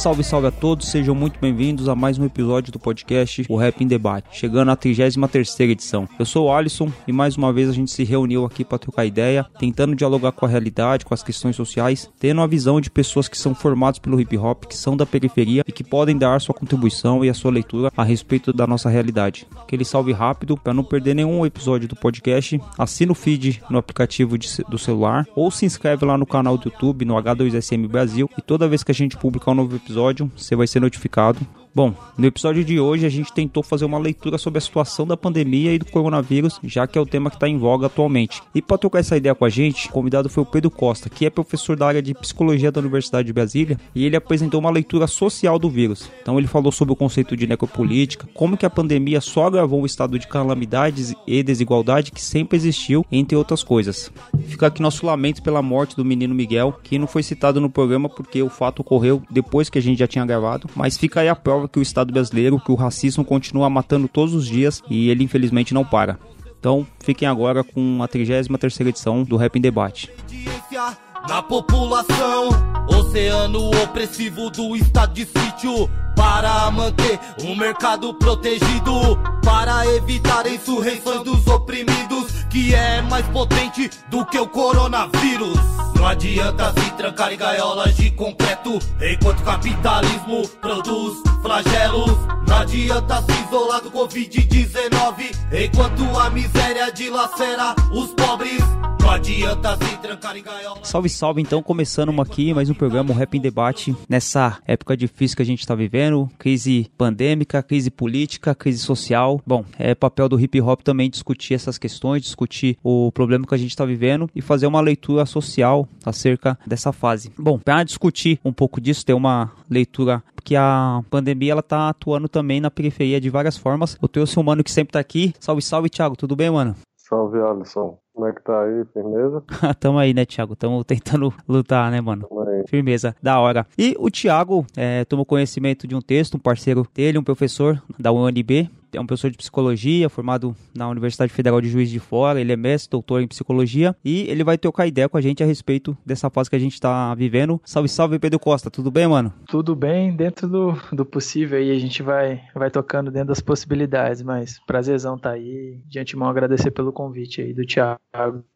Salve, salve a todos, sejam muito bem-vindos a mais um episódio do podcast O Rap em Debate, chegando à 33 edição. Eu sou o Alisson e mais uma vez a gente se reuniu aqui para trocar ideia, tentando dialogar com a realidade, com as questões sociais, tendo a visão de pessoas que são formadas pelo hip hop, que são da periferia e que podem dar sua contribuição e a sua leitura a respeito da nossa realidade. Aquele salve rápido, para não perder nenhum episódio do podcast, assina o feed no aplicativo de- do celular ou se inscreve lá no canal do YouTube, no H2SM Brasil, e toda vez que a gente publicar um novo episódio, você vai ser notificado. Bom, no episódio de hoje a gente tentou fazer uma leitura sobre a situação da pandemia e do coronavírus, já que é o tema que está em voga atualmente. E para trocar essa ideia com a gente, o convidado foi o Pedro Costa, que é professor da área de psicologia da Universidade de Brasília, e ele apresentou uma leitura social do vírus. Então ele falou sobre o conceito de necropolítica, como que a pandemia só agravou o estado de calamidades e desigualdade que sempre existiu, entre outras coisas. Fica aqui nosso lamento pela morte do menino Miguel, que não foi citado no programa porque o fato ocorreu depois que a gente já tinha gravado, mas fica aí a prova que o Estado brasileiro, que o racismo continua matando todos os dias e ele infelizmente não para. Então, fiquem agora com a 33ª edição do Rap em Debate. na população. Oceano opressivo do estado de sítio. Para manter o mercado protegido. Para evitar insurreições dos oprimidos. Que é mais potente do que o coronavírus. Não adianta se trancar em gaiolas de concreto. Enquanto o capitalismo produz flagelos. Não adianta se isolar do Covid-19. Enquanto a miséria dilacera os pobres. Não adianta se trancar em gaiolas. Salve, salve, então, começando aqui mais um programa, o Rap em Debate, nessa época difícil que a gente tá vivendo, crise pandêmica, crise política, crise social. Bom, é papel do hip hop também discutir essas questões, discutir o problema que a gente tá vivendo e fazer uma leitura social acerca dessa fase. Bom, para discutir um pouco disso, ter uma leitura porque a pandemia ela tá atuando também na periferia de várias formas. Eu trouxe um mano que sempre tá aqui. Salve, salve, Thiago, tudo bem, mano? Salve, Alisson. Como é que tá aí? Firmeza? Tamo aí, né, Thiago? Tamo tentando lutar, né, mano? Firmeza, da hora. E o Thiago é, tomou conhecimento de um texto, um parceiro dele, um professor da UNB, é um professor de psicologia, formado na Universidade Federal de Juiz de Fora, ele é mestre, doutor em psicologia, e ele vai trocar ideia com a gente a respeito dessa fase que a gente tá vivendo. Salve, salve, Pedro Costa, tudo bem, mano? tudo bem dentro do, do possível aí, a gente vai, vai tocando dentro das possibilidades, mas prazerzão tá aí. De antemão agradecer pelo convite aí do Thiago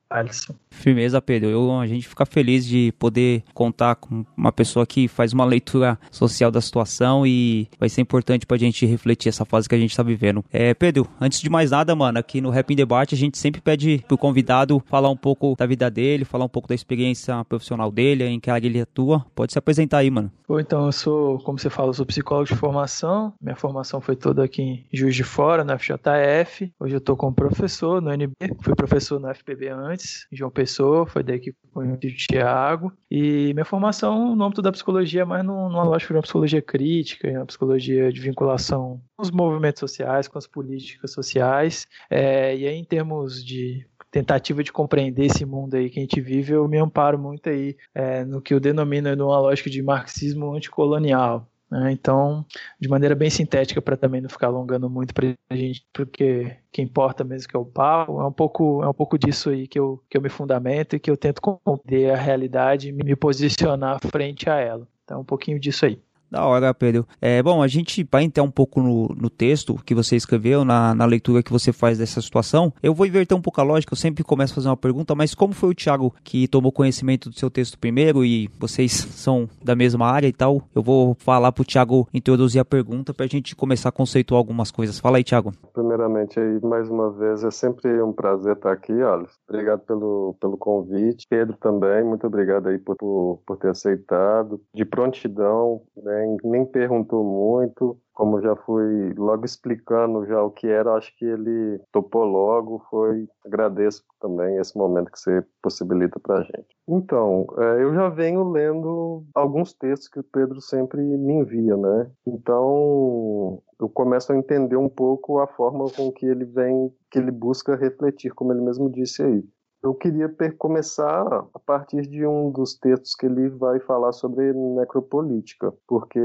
Alisson. Firmeza, Pedro. Eu, a gente fica feliz de poder contar com uma pessoa que faz uma leitura social da situação e vai ser importante pra gente refletir essa fase que a gente tá vivendo. É, Pedro, antes de mais nada, mano, aqui no Rap em Debate a gente sempre pede pro convidado falar um pouco da vida dele, falar um pouco da experiência profissional dele, em que área ele atua. Pode se apresentar aí, mano. Bom, então eu sou, como você fala, eu sou psicólogo de formação. Minha formação foi toda aqui em Juiz de Fora, na FJF. Hoje eu tô como professor no NB. Fui professor no FPB antes, em João Pessoa, foi daí que conheci o Thiago. E minha formação no âmbito da psicologia é num- numa lógica de uma psicologia crítica, uma psicologia de vinculação com os movimentos sociais, com as políticas sociais. É, e aí, em termos de tentativa de compreender esse mundo aí que a gente vive, eu me amparo muito aí é, no que eu denomino numa lógica de marxismo anticolonial. Né? Então, de maneira bem sintética, para também não ficar alongando muito para a gente, porque que importa mesmo que é o pau, é um pouco, é um pouco disso aí que eu, que eu me fundamento e que eu tento compreender a realidade e me posicionar frente a ela. Então, um pouquinho disso aí. Da hora, Pedro. É, bom, a gente vai entrar um pouco no, no texto que você escreveu, na, na leitura que você faz dessa situação. Eu vou inverter um pouco a lógica, eu sempre começo a fazer uma pergunta, mas como foi o Thiago que tomou conhecimento do seu texto primeiro e vocês são da mesma área e tal? Eu vou falar pro Thiago introduzir a pergunta pra gente começar a conceituar algumas coisas. Fala aí, Thiago. Primeiramente, aí, mais uma vez, é sempre um prazer estar aqui, Alisson. Obrigado pelo, pelo convite. Pedro também, muito obrigado aí por, por, por ter aceitado. De prontidão, né, também, nem perguntou muito, como já fui logo explicando já o que era, acho que ele topou logo, foi, agradeço também esse momento que você possibilita pra gente. Então, é, eu já venho lendo alguns textos que o Pedro sempre me envia, né? Então, eu começo a entender um pouco a forma com que ele vem, que ele busca refletir, como ele mesmo disse aí. Eu queria começar a partir de um dos textos que ele vai falar sobre necropolítica, porque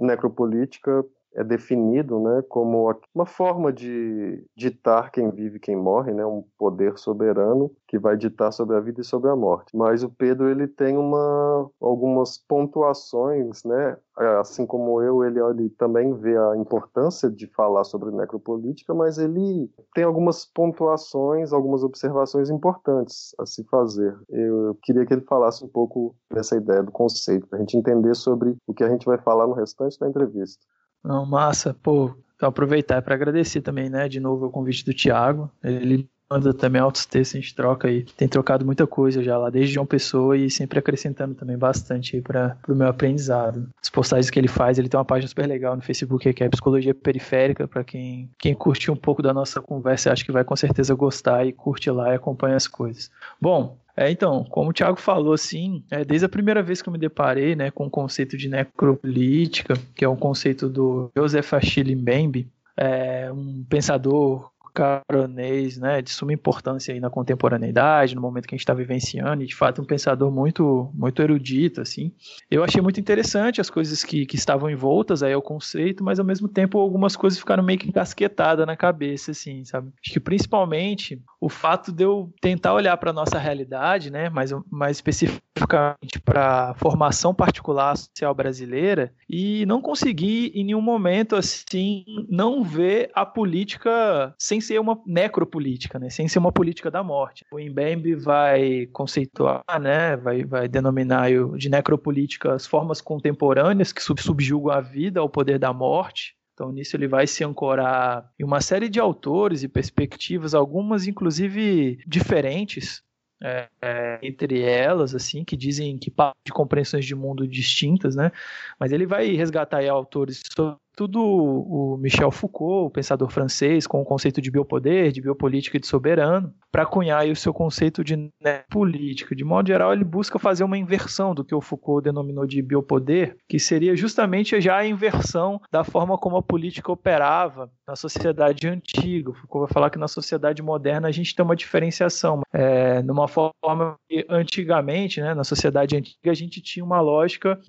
necropolítica é definido né, como uma forma de ditar quem vive e quem morre, né, um poder soberano que vai ditar sobre a vida e sobre a morte. Mas o Pedro ele tem uma, algumas pontuações, né, assim como eu, ele, ele também vê a importância de falar sobre necropolítica, mas ele tem algumas pontuações, algumas observações importantes a se fazer. Eu queria que ele falasse um pouco dessa ideia do conceito, para a gente entender sobre o que a gente vai falar no restante da entrevista. Não, massa, pô. Aproveitar para agradecer também, né, de novo o convite do Thiago. Ele manda também altos textos, a gente troca aí. Tem trocado muita coisa já lá, desde João Pessoa e sempre acrescentando também bastante aí para o meu aprendizado. As postagens que ele faz, ele tem uma página super legal no Facebook que é Psicologia Periférica, para quem, quem curte um pouco da nossa conversa, acho que vai com certeza gostar e curte lá e acompanha as coisas. Bom, é, então, como o Thiago falou, assim, é, desde a primeira vez que eu me deparei né, com o conceito de necropolítica, que é um conceito do Joseph Achille Mbembe, é, um pensador caronês, né, de suma importância aí na contemporaneidade, no momento que a gente está vivenciando, e de fato um pensador muito, muito erudito, assim. Eu achei muito interessante as coisas que, que estavam envoltas aí ao conceito, mas ao mesmo tempo algumas coisas ficaram meio que encasquetadas na cabeça, assim, sabe? Acho que principalmente o fato de eu tentar olhar para nossa realidade, né, mais, mais especificamente para a formação particular social brasileira, e não conseguir em nenhum momento, assim, não ver a política sem ser uma necropolítica, né? sem ser uma política da morte. O Mbembe vai conceituar, né? vai, vai denominar de necropolítica as formas contemporâneas que subjugam a vida ao poder da morte. Então, nisso ele vai se ancorar em uma série de autores e perspectivas, algumas inclusive diferentes, é, é, entre elas, assim, que dizem que de compreensões de mundo distintas, né? Mas ele vai resgatar autores sobre tudo o Michel Foucault, o pensador francês, com o conceito de biopoder, de biopolítica e de soberano, para cunhar o seu conceito de política. De modo geral, ele busca fazer uma inversão do que o Foucault denominou de biopoder, que seria justamente já a inversão da forma como a política operava na sociedade antiga. Foucault vai falar que na sociedade moderna a gente tem uma diferenciação. É, numa forma que antigamente, né, na sociedade antiga, a gente tinha uma lógica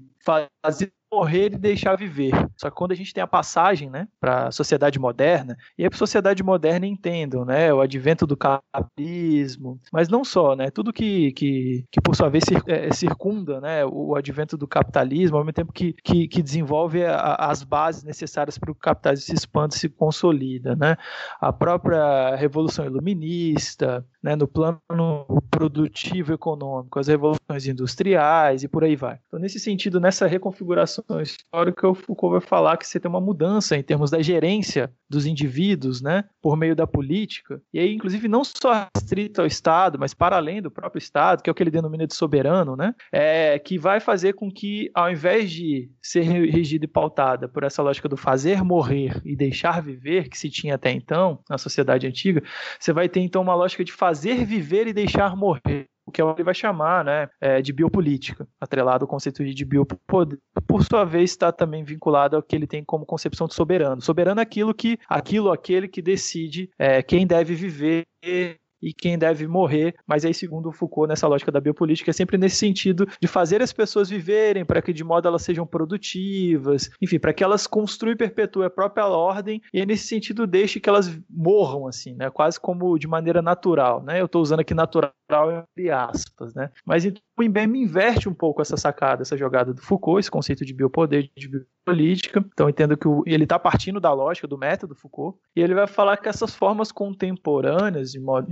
fazer morrer e deixar viver. Só que quando a gente tem a passagem, né, para a sociedade moderna, e a sociedade moderna entendam, né, o advento do capitalismo, mas não só, né, tudo que, que, que por sua vez é, circunda, né, o advento do capitalismo, ao mesmo tempo que, que, que desenvolve a, as bases necessárias para o capitalismo se expanda e se consolida, né, a própria revolução iluminista, né, no plano produtivo econômico, as revoluções industriais e por aí vai. Então, nesse sentido, nessa reconfiguração histórica, o Foucault vai falar que você tem uma mudança em termos da gerência dos indivíduos, né, por meio da política, e aí, inclusive, não só restrito ao Estado, mas para além do próprio Estado, que é o que ele denomina de soberano, né, é, que vai fazer com que, ao invés de ser regida e pautada por essa lógica do fazer morrer e deixar viver, que se tinha até então, na sociedade antiga, você vai ter, então, uma lógica de fazer viver e deixar morrer o que ele vai chamar né, é, de biopolítica, atrelado ao conceito de biopoder. Por sua vez, está também vinculado ao que ele tem como concepção de soberano. Soberano é aquilo que, aquilo, aquele que decide é, quem deve viver e quem deve morrer, mas aí, segundo o Foucault, nessa lógica da biopolítica, é sempre nesse sentido de fazer as pessoas viverem para que de modo elas sejam produtivas, enfim, para que elas construam e perpetuem a própria ordem. E aí, nesse sentido deixe que elas morram, assim, né, quase como de maneira natural, né, eu estou usando aqui natural entre aspas, né, mas então, o IBM inverte um pouco essa sacada, essa jogada do Foucault, esse conceito de biopoder, de biopolítica. Então, entendo que o, ele está partindo da lógica do método Foucault, e ele vai falar que essas formas contemporâneas, de modo,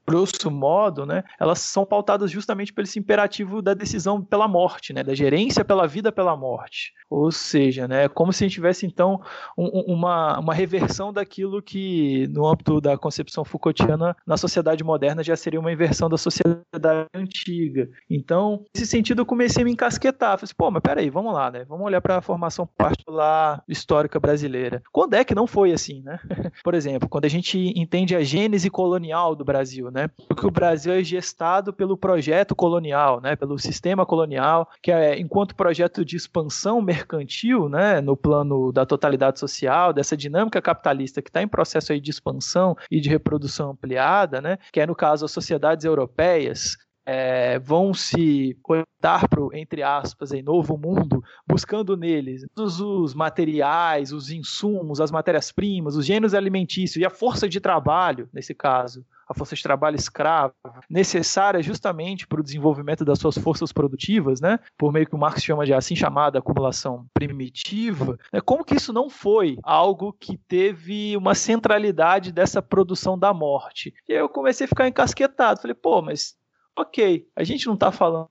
grosso modo, né, elas são pautadas justamente pelo esse imperativo da decisão pela morte, né, da gerência pela vida pela morte. Ou seja, né, como se a gente tivesse então um, uma, uma reversão daquilo que no âmbito da concepção Foucaultiana na sociedade moderna já seria uma inversão da sociedade antiga. Então, nesse sentido, eu comecei a me encasquetar. Falei assim, pô, mas peraí, vamos lá, né? Vamos olhar para a formação particular histórica brasileira. Quando é que não foi assim, né? Por exemplo, quando a gente entende a gênese colonial do Brasil, né? Porque o Brasil é gestado pelo projeto colonial, né? Pelo sistema colonial, que é enquanto projeto de expansão mercantil, né? No plano da totalidade social, dessa dinâmica capitalista que está em processo aí de expansão e de reprodução ampliada, né? Que é no caso as sociedades europeias, é, vão se conectar para o, entre aspas, em novo mundo, buscando neles todos os materiais, os insumos, as matérias-primas, os gêneros alimentícios e a força de trabalho, nesse caso, a força de trabalho escrava, necessária justamente para o desenvolvimento das suas forças produtivas, né? por meio que o Marx chama de assim chamada acumulação primitiva, né? como que isso não foi algo que teve uma centralidade dessa produção da morte? E aí eu comecei a ficar encasquetado, falei, pô, mas ok, a gente não está falando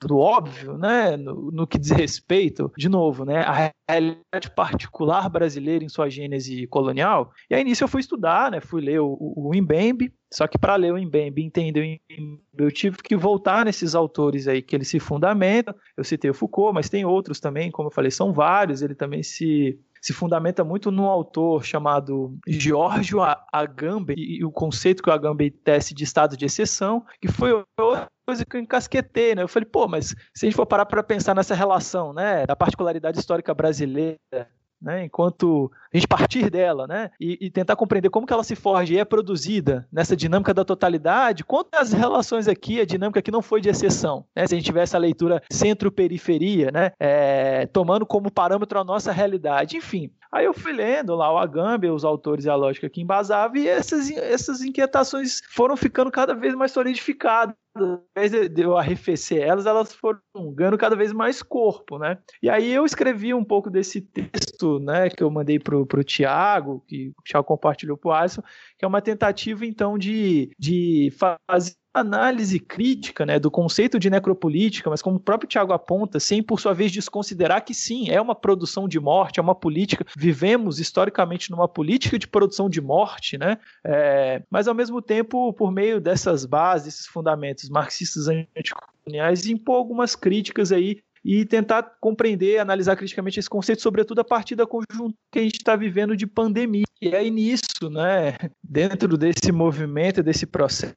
do óbvio, né, no, no, que diz respeito, de novo, né, a realidade particular brasileira em sua gênese colonial. E aí nisso eu fui estudar, né, fui ler o, o, Mbembe, só que para ler o Mbembe entender o Mbembe, eu tive que voltar nesses autores aí que ele se fundamenta. Eu citei o Foucault, mas tem outros também, como eu falei, são vários. Ele também se se fundamenta muito num autor chamado Giorgio Agamben e o conceito que o Agamben tece de estado de exceção, que foi coisa que eu encasquetei, né? Eu falei, pô, mas se a gente for parar para pensar nessa relação, né, da particularidade histórica brasileira né, enquanto a gente partir dela, né, e, e, tentar compreender como que ela se forja e é produzida nessa dinâmica da totalidade, quantas relações aqui, a dinâmica aqui não foi de exceção, né, se a gente tivesse a leitura centro-periferia, né, é, tomando como parâmetro a nossa realidade, enfim. Aí eu fui lendo lá o Agamben, os autores e a lógica que embasava, e essas, essas inquietações foram ficando cada vez mais solidificadas ao invés de eu arrefecer elas, elas foram ganhando cada vez mais corpo, né? E aí eu escrevi um pouco desse texto, né, que eu mandei pro, pro Tiago, que o Tiago compartilhou pro Alisson, que é uma tentativa, então, de, de fazer análise crítica né, do conceito de necropolítica, mas como o próprio Tiago aponta, sem por sua vez desconsiderar que sim, é uma produção de morte, é uma política, vivemos historicamente numa política de produção de morte, né? É, mas ao mesmo tempo, por meio dessas bases, esses fundamentos marxistas anticoloniais, impor algumas críticas aí e tentar compreender, analisar criticamente esse conceito, sobretudo a partir da conjuntura que a gente está vivendo de pandemia. E aí nisso, né, dentro desse movimento, desse processo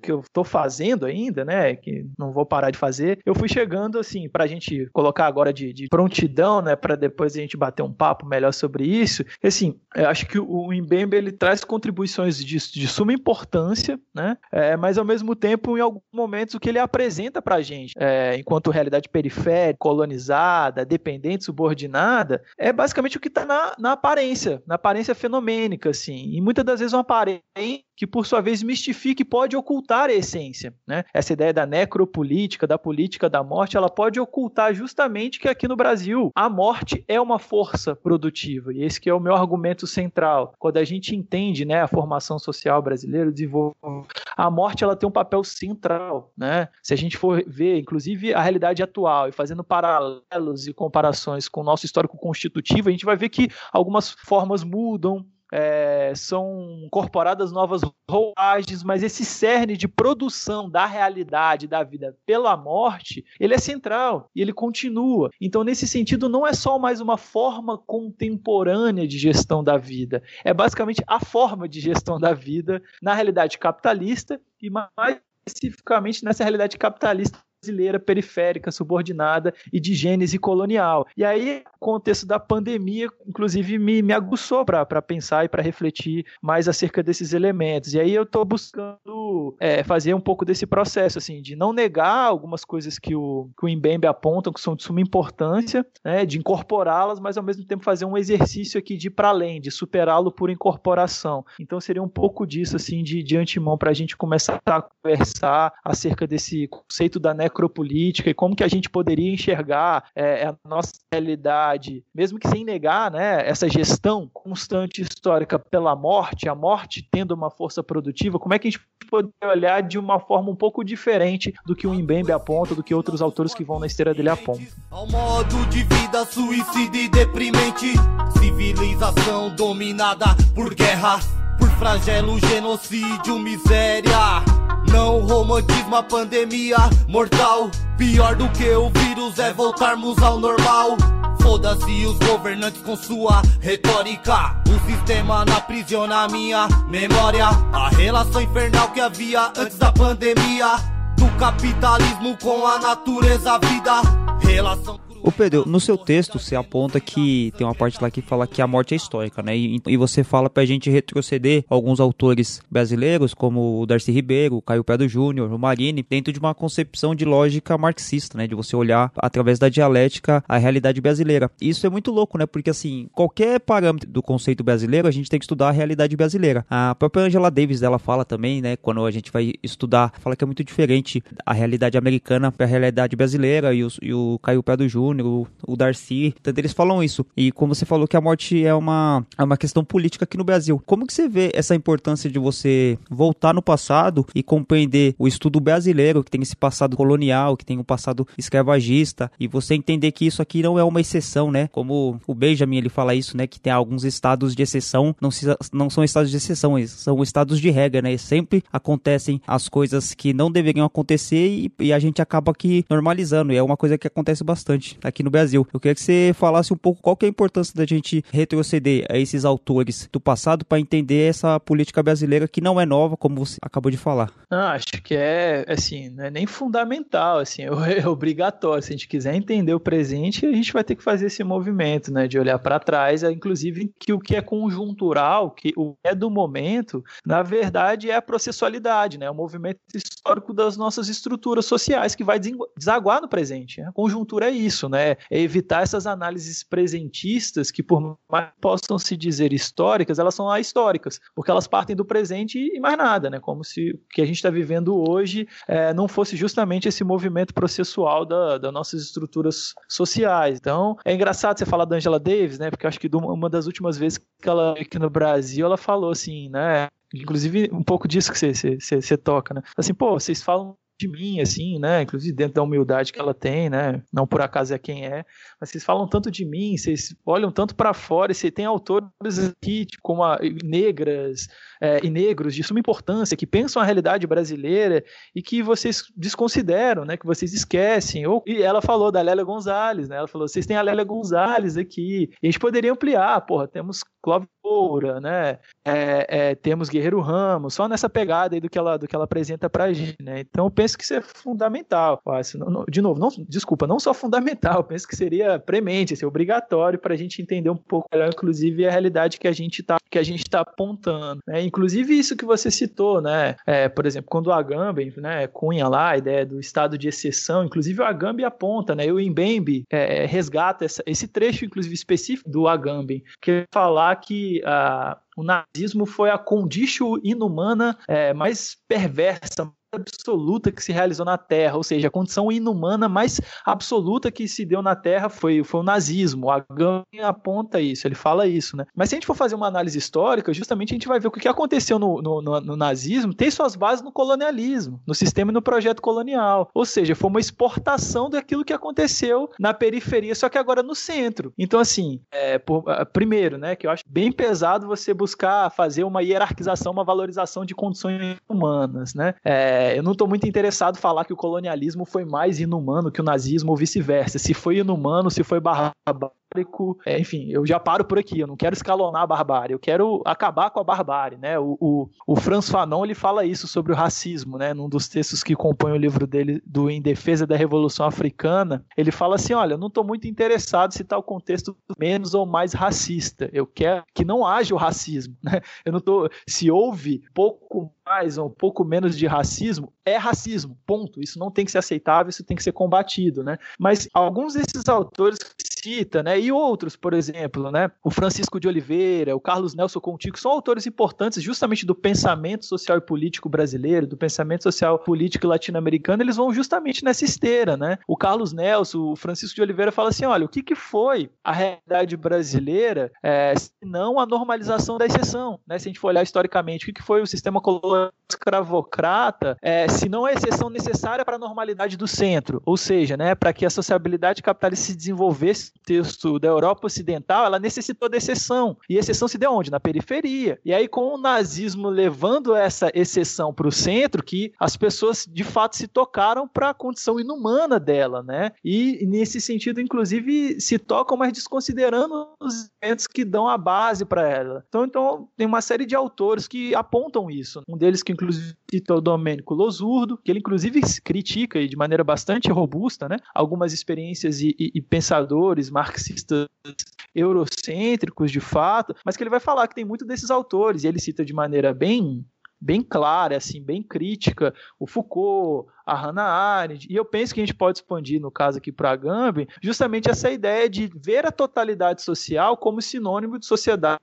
que eu estou fazendo ainda, né, que não vou parar de fazer, eu fui chegando assim para a gente colocar agora de, de prontidão, né, para depois a gente bater um papo melhor sobre isso. Assim, acho que o Mbembe ele traz contribuições de, de suma importância, né, é, mas ao mesmo tempo em alguns momentos o que ele apresenta para a gente, é, enquanto realidade periférica, colonizada, dependente, subordinada, é basicamente o que está na, na aparência, na aparência fenomênica, assim, e muitas das vezes uma aparência que por sua vez mistifica e pode ocultar a essência. Né? Essa ideia da necropolítica, da política da morte, ela pode ocultar justamente que aqui no Brasil a morte é uma força produtiva. E esse que é o meu argumento central. Quando a gente entende né, a formação social brasileira, a morte ela tem um papel central. Né? Se a gente for ver, inclusive, a realidade atual e fazendo paralelos e comparações com o nosso histórico constitutivo, a gente vai ver que algumas formas mudam, é, são incorporadas novas roupagens, mas esse cerne de produção da realidade da vida pela morte, ele é central e ele continua. Então, nesse sentido, não é só mais uma forma contemporânea de gestão da vida, é basicamente a forma de gestão da vida na realidade capitalista e mais especificamente nessa realidade capitalista brasileira periférica, subordinada e de gênese colonial. E aí, o contexto da pandemia, inclusive, me, me aguçou para pensar e para refletir mais acerca desses elementos. E aí eu estou buscando é, fazer um pouco desse processo, assim, de não negar algumas coisas que o, que o Mbembe aponta, que são de suma importância, né, de incorporá-las, mas ao mesmo tempo fazer um exercício aqui de ir para além, de superá-lo por incorporação. Então seria um pouco disso, assim, de, de antemão, para a gente começar a conversar acerca desse conceito da necropolítica macropolítica e como que a gente poderia enxergar é, a nossa realidade, mesmo que sem negar né, essa gestão constante histórica pela morte, a morte tendo uma força produtiva, como é que a gente poderia olhar de uma forma um pouco diferente do que o Mbembe aponta, do que outros autores que vão na esteira dele apontam. Ao modo de vida suicida e deprimente, civilização dominada por guerra, por flagelo, genocídio, miséria. Não romantismo, a pandemia mortal. Pior do que o vírus é voltarmos ao normal. Foda-se os governantes com sua retórica. O sistema na aprisiona minha memória. A relação infernal que havia antes da pandemia. Do capitalismo com a natureza, a vida. Relação. Ô Pedro, no seu texto você aponta que tem uma parte lá que fala que a morte é histórica, né? E, e você fala pra gente retroceder alguns autores brasileiros, como o Darcy Ribeiro, o Caio Pedro Júnior, o Marini, dentro de uma concepção de lógica marxista, né? De você olhar através da dialética a realidade brasileira. Isso é muito louco, né? Porque assim, qualquer parâmetro do conceito brasileiro, a gente tem que estudar a realidade brasileira. A própria Angela Davis, ela fala também, né? Quando a gente vai estudar, fala que é muito diferente a realidade americana para a realidade brasileira e o, e o Caio Pedro Júnior o, o Darcy, tanto eles falam isso. E como você falou que a morte é uma, é uma questão política aqui no Brasil. Como que você vê essa importância de você voltar no passado e compreender o estudo brasileiro, que tem esse passado colonial, que tem um passado escravagista, e você entender que isso aqui não é uma exceção, né? Como o Benjamin ele fala isso, né? Que tem alguns estados de exceção, não, se, não são estados de exceção, são estados de regra, né? Sempre acontecem as coisas que não deveriam acontecer e, e a gente acaba aqui normalizando. E é uma coisa que acontece bastante aqui no Brasil. Eu queria que você falasse um pouco qual que é a importância da gente retroceder a esses autores do passado para entender essa política brasileira que não é nova, como você acabou de falar. Ah, acho que é, assim, não é nem fundamental, assim, é obrigatório. Se a gente quiser entender o presente, a gente vai ter que fazer esse movimento, né, de olhar para trás, inclusive que o que é conjuntural, que o que é do momento, na verdade é a processualidade, né, o movimento histórico das nossas estruturas sociais que vai desaguar no presente. A conjuntura é isso, né? É, evitar essas análises presentistas que, por mais possam se dizer históricas, elas são ahistóricas, porque elas partem do presente e mais nada, né? Como se o que a gente está vivendo hoje é, não fosse justamente esse movimento processual da, das nossas estruturas sociais. Então, é engraçado você falar da Angela Davis, né? Porque acho que uma das últimas vezes que ela aqui no Brasil, ela falou assim, né? Inclusive, um pouco disso que você, você, você toca, né? Assim, pô, vocês falam de mim, assim, né? Inclusive dentro da humildade que ela tem, né? Não por acaso é quem é, mas vocês falam tanto de mim, vocês olham tanto para fora, e você tem autores aqui, tipo, como a, negras é, e negros de suma importância, que pensam a realidade brasileira e que vocês desconsideram, né? Que vocês esquecem. Ou, e ela falou da Lélia Gonzalez, né? Ela falou: vocês têm a Lélia Gonzalez aqui. E a gente poderia ampliar, porra, temos Clóvis Moura, né? É, é, temos Guerreiro Ramos, só nessa pegada aí do que ela, do que ela apresenta pra gente, né? Então eu penso que isso é fundamental. De novo, não, desculpa, não só fundamental, penso que seria premente, ser obrigatório para a gente entender um pouco melhor, inclusive, a realidade que a gente está que a gente está apontando. Né? Inclusive isso que você citou, né? É, por exemplo, quando o Agamben né, cunha lá a ideia do estado de exceção, inclusive o Agamben aponta, né? E o Mbembe é, resgata essa, esse trecho, inclusive, específico do Agamben, que é falar que a, o nazismo foi a condição inumana é, mais perversa, absoluta que se realizou na Terra, ou seja, a condição inumana mais absoluta que se deu na Terra foi, foi o nazismo. A Gama aponta isso, ele fala isso, né? Mas se a gente for fazer uma análise histórica, justamente a gente vai ver o que aconteceu no, no, no, no nazismo tem suas bases no colonialismo, no sistema e no projeto colonial. Ou seja, foi uma exportação daquilo que aconteceu na periferia, só que agora no centro. Então, assim, é, por, primeiro, né, que eu acho bem pesado você buscar fazer uma hierarquização, uma valorização de condições humanas, né? É, é, eu não estou muito interessado em falar que o colonialismo foi mais inumano que o nazismo ou vice-versa. Se foi inumano, se foi barbário, é, enfim, eu já paro por aqui, eu não quero escalonar a barbárie, eu quero acabar com a barbárie, né? O, o, o Franz Fanon, ele fala isso sobre o racismo, né? Num dos textos que compõe o livro dele do Em Defesa da Revolução Africana, ele fala assim, olha, eu não estou muito interessado se está o contexto menos ou mais racista, eu quero que não haja o racismo, né? Eu não tô, se houve pouco mais ou um pouco menos de racismo, é racismo, ponto. Isso não tem que ser aceitável, isso tem que ser combatido, né? Mas alguns desses autores que cita, né? Aí outros, por exemplo, né? O Francisco de Oliveira, o Carlos Nelson Contigo, são autores importantes justamente do pensamento social e político brasileiro, do pensamento social político latino-americano, eles vão justamente nessa esteira, né? O Carlos Nelson, o Francisco de Oliveira fala assim, olha, o que, que foi a realidade brasileira, é, se não a normalização da exceção, né? Se a gente for olhar historicamente, o que, que foi o sistema colonial escravocrata, é, se não a exceção necessária para a normalidade do centro, ou seja, né, para que a sociabilidade capitalista se desenvolvesse no da Europa Ocidental, ela necessitou da exceção. E exceção se deu onde? Na periferia. E aí, com o nazismo levando essa exceção para o centro, que as pessoas de fato se tocaram para a condição inumana dela, né? E nesse sentido, inclusive, se tocam, mas desconsiderando os elementos que dão a base para ela. Então, então, tem uma série de autores que apontam isso. Um deles que inclusive cita o Domênico Losurdo, que ele inclusive critica de maneira bastante robusta, né, algumas experiências e, e, e pensadores marxistas eurocêntricos de fato, mas que ele vai falar que tem muito desses autores, e ele cita de maneira bem bem clara, assim, bem crítica, o Foucault, a Hannah Arendt, e eu penso que a gente pode expandir, no caso aqui para a justamente essa ideia de ver a totalidade social como sinônimo de sociedade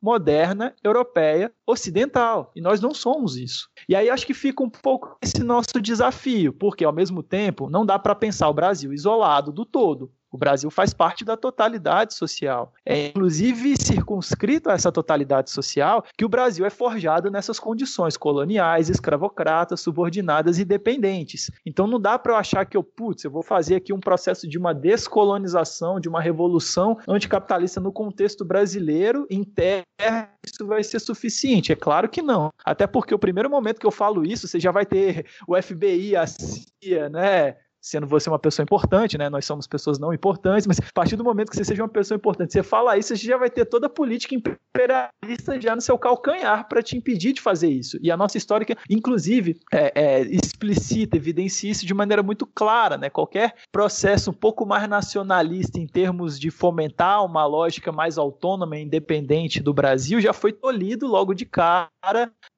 moderna, europeia, ocidental. E nós não somos isso. E aí acho que fica um pouco esse nosso desafio, porque ao mesmo tempo não dá para pensar o Brasil isolado do todo. O Brasil faz parte da totalidade social. É inclusive circunscrito a essa totalidade social que o Brasil é forjado nessas condições coloniais, escravocratas, subordinadas e dependentes. Então não dá para eu achar que eu, putz, eu vou fazer aqui um processo de uma descolonização, de uma revolução anticapitalista no contexto brasileiro, em terra, isso vai ser suficiente. É claro que não. Até porque o primeiro momento que eu falo isso, você já vai ter o FBI, a CIA, né? Sendo você uma pessoa importante, né? Nós somos pessoas não importantes, mas a partir do momento que você seja uma pessoa importante, você fala isso, você já vai ter toda a política imperialista já no seu calcanhar para te impedir de fazer isso. E a nossa história, inclusive, é, é, explicita, evidencia isso de maneira muito clara, né? Qualquer processo um pouco mais nacionalista em termos de fomentar uma lógica mais autônoma e independente do Brasil já foi tolhido logo de cara,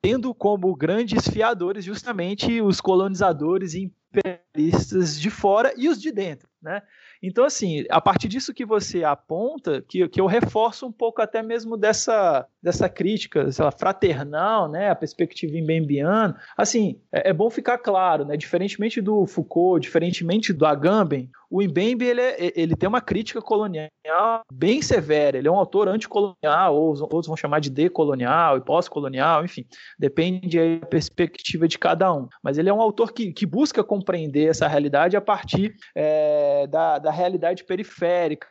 tendo como grandes fiadores justamente os colonizadores e imperialistas de fora e os de dentro, né? Então, assim, a partir disso que você aponta, que, que eu reforço um pouco até mesmo dessa, dessa crítica, sei lá, fraternal, né, a perspectiva embembiana, assim, é, é bom ficar claro, né, diferentemente do Foucault, diferentemente do Agamben, o Mbembe ele, é, ele tem uma crítica colonial bem severa. Ele é um autor anticolonial, ou outros vão chamar de decolonial e pós-colonial, enfim, depende da perspectiva de cada um. Mas ele é um autor que, que busca compreender essa realidade a partir é, da, da realidade periférica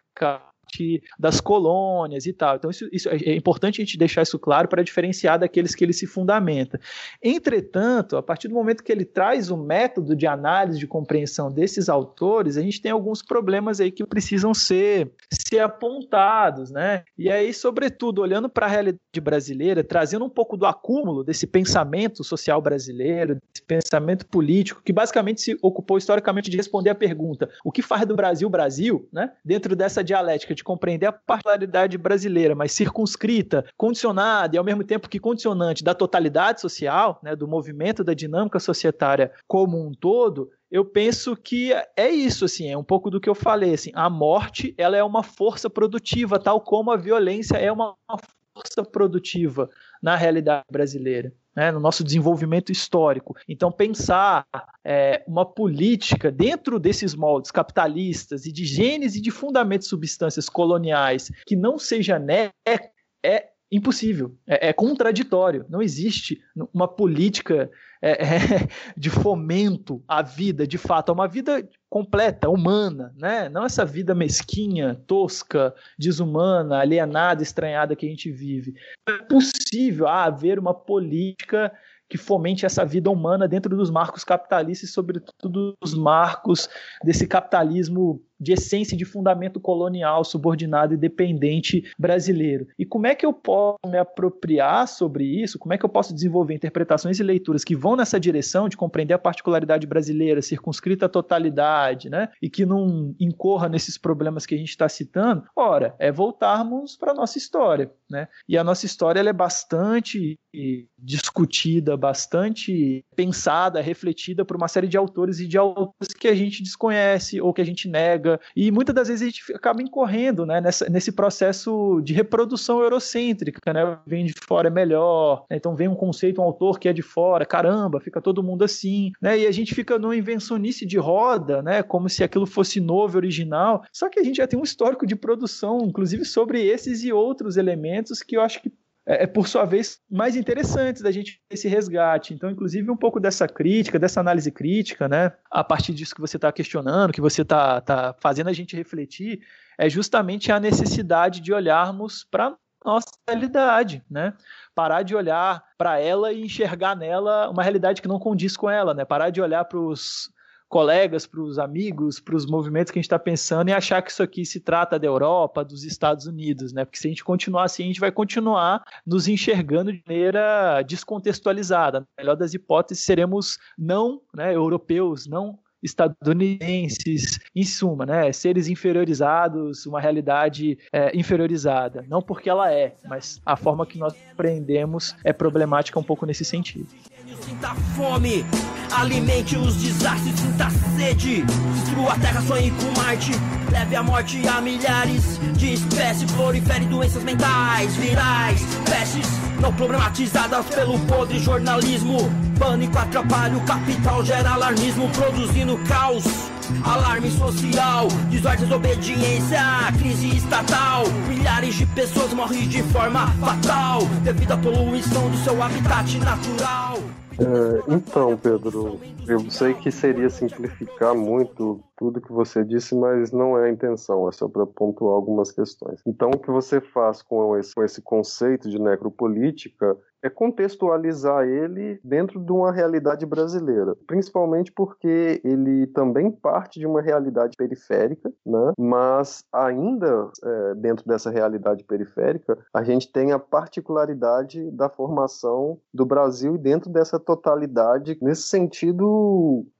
das colônias e tal. Então, isso, isso, é importante a gente deixar isso claro para diferenciar daqueles que ele se fundamenta. Entretanto, a partir do momento que ele traz o método de análise, de compreensão desses autores, a gente tem alguns problemas aí que precisam ser, ser apontados, né? E aí, sobretudo, olhando para a realidade brasileira, trazendo um pouco do acúmulo desse pensamento social brasileiro, desse pensamento político, que basicamente se ocupou historicamente de responder a pergunta: o que faz do Brasil Brasil, né? Dentro dessa dialética de compreender a particularidade brasileira, mas circunscrita, condicionada e ao mesmo tempo que condicionante da totalidade social, né, do movimento da dinâmica societária como um todo, eu penso que é isso, assim, é um pouco do que eu falei, assim, a morte, ela é uma força produtiva, tal como a violência é uma força produtiva na realidade brasileira né, no nosso desenvolvimento histórico. Então, pensar é, uma política dentro desses moldes capitalistas e de genes e de fundamentos de substâncias coloniais que não seja né, é, impossível, é, é, contraditório. Não existe uma política é, de fomento à vida, de fato, é uma vida completa, humana, né? Não essa vida mesquinha, tosca, desumana, alienada, estranhada que a gente vive. É possível ah, haver uma política que fomente essa vida humana dentro dos marcos capitalistas e, sobretudo, dos marcos desse capitalismo de essência de fundamento colonial, subordinado e dependente brasileiro. E como é que eu posso me apropriar sobre isso? Como é que eu posso desenvolver interpretações e leituras que vão nessa direção de compreender a particularidade brasileira, circunscrita à totalidade, né? E que não incorra nesses problemas que a gente está citando? Ora, é voltarmos para a nossa história, né? E a nossa história ela é bastante discutida, bastante pensada, refletida por uma série de autores e de autores que a gente desconhece ou que a gente nega e muitas das vezes a gente acaba incorrendo né, nessa, nesse processo de reprodução eurocêntrica, né? Vem de fora é melhor, né? então vem um conceito, um autor que é de fora, caramba, fica todo mundo assim, né? E a gente fica numa invencionice de roda, né? Como se aquilo fosse novo, original. Só que a gente já tem um histórico de produção, inclusive sobre esses e outros elementos que eu acho que é, é, por sua vez, mais interessantes da gente esse resgate. Então, inclusive, um pouco dessa crítica, dessa análise crítica, né? A partir disso que você está questionando, que você está tá fazendo a gente refletir, é justamente a necessidade de olharmos para nossa realidade, né? Parar de olhar para ela e enxergar nela uma realidade que não condiz com ela, né? Parar de olhar para os colegas, para os amigos, para os movimentos que a gente está pensando e achar que isso aqui se trata da Europa, dos Estados Unidos, né? Porque se a gente continuar assim, a gente vai continuar nos enxergando de maneira descontextualizada. Na melhor das hipóteses, seremos não né, europeus, não estadunidenses, em suma, né, seres inferiorizados, uma realidade é, inferiorizada. Não porque ela é, mas a forma que nós aprendemos é problemática um pouco nesse sentido. Sinta fome, alimente os desastres, sinta sede. Destrua a terra, sonhe com Marte. Leve a morte a milhares de espécies, prolifere doenças mentais, virais, pestes não problematizadas pelo podre jornalismo. Pânico atrapalha capital, gera alarmismo, produzindo caos. Alarme social, desordem, desobediência, crise estatal. Milhares de pessoas morrem de forma fatal devido à poluição do seu habitat natural. É, então, Pedro, eu sei que seria simplificar muito tudo que você disse, mas não é a intenção, é só para pontuar algumas questões. Então, o que você faz com esse, com esse conceito de necropolítica é contextualizar ele dentro de uma realidade brasileira, principalmente porque ele também parte de uma realidade periférica, né? mas ainda é, dentro dessa realidade periférica, a gente tem a particularidade da formação do Brasil e dentro dessa totalidade, nesse sentido,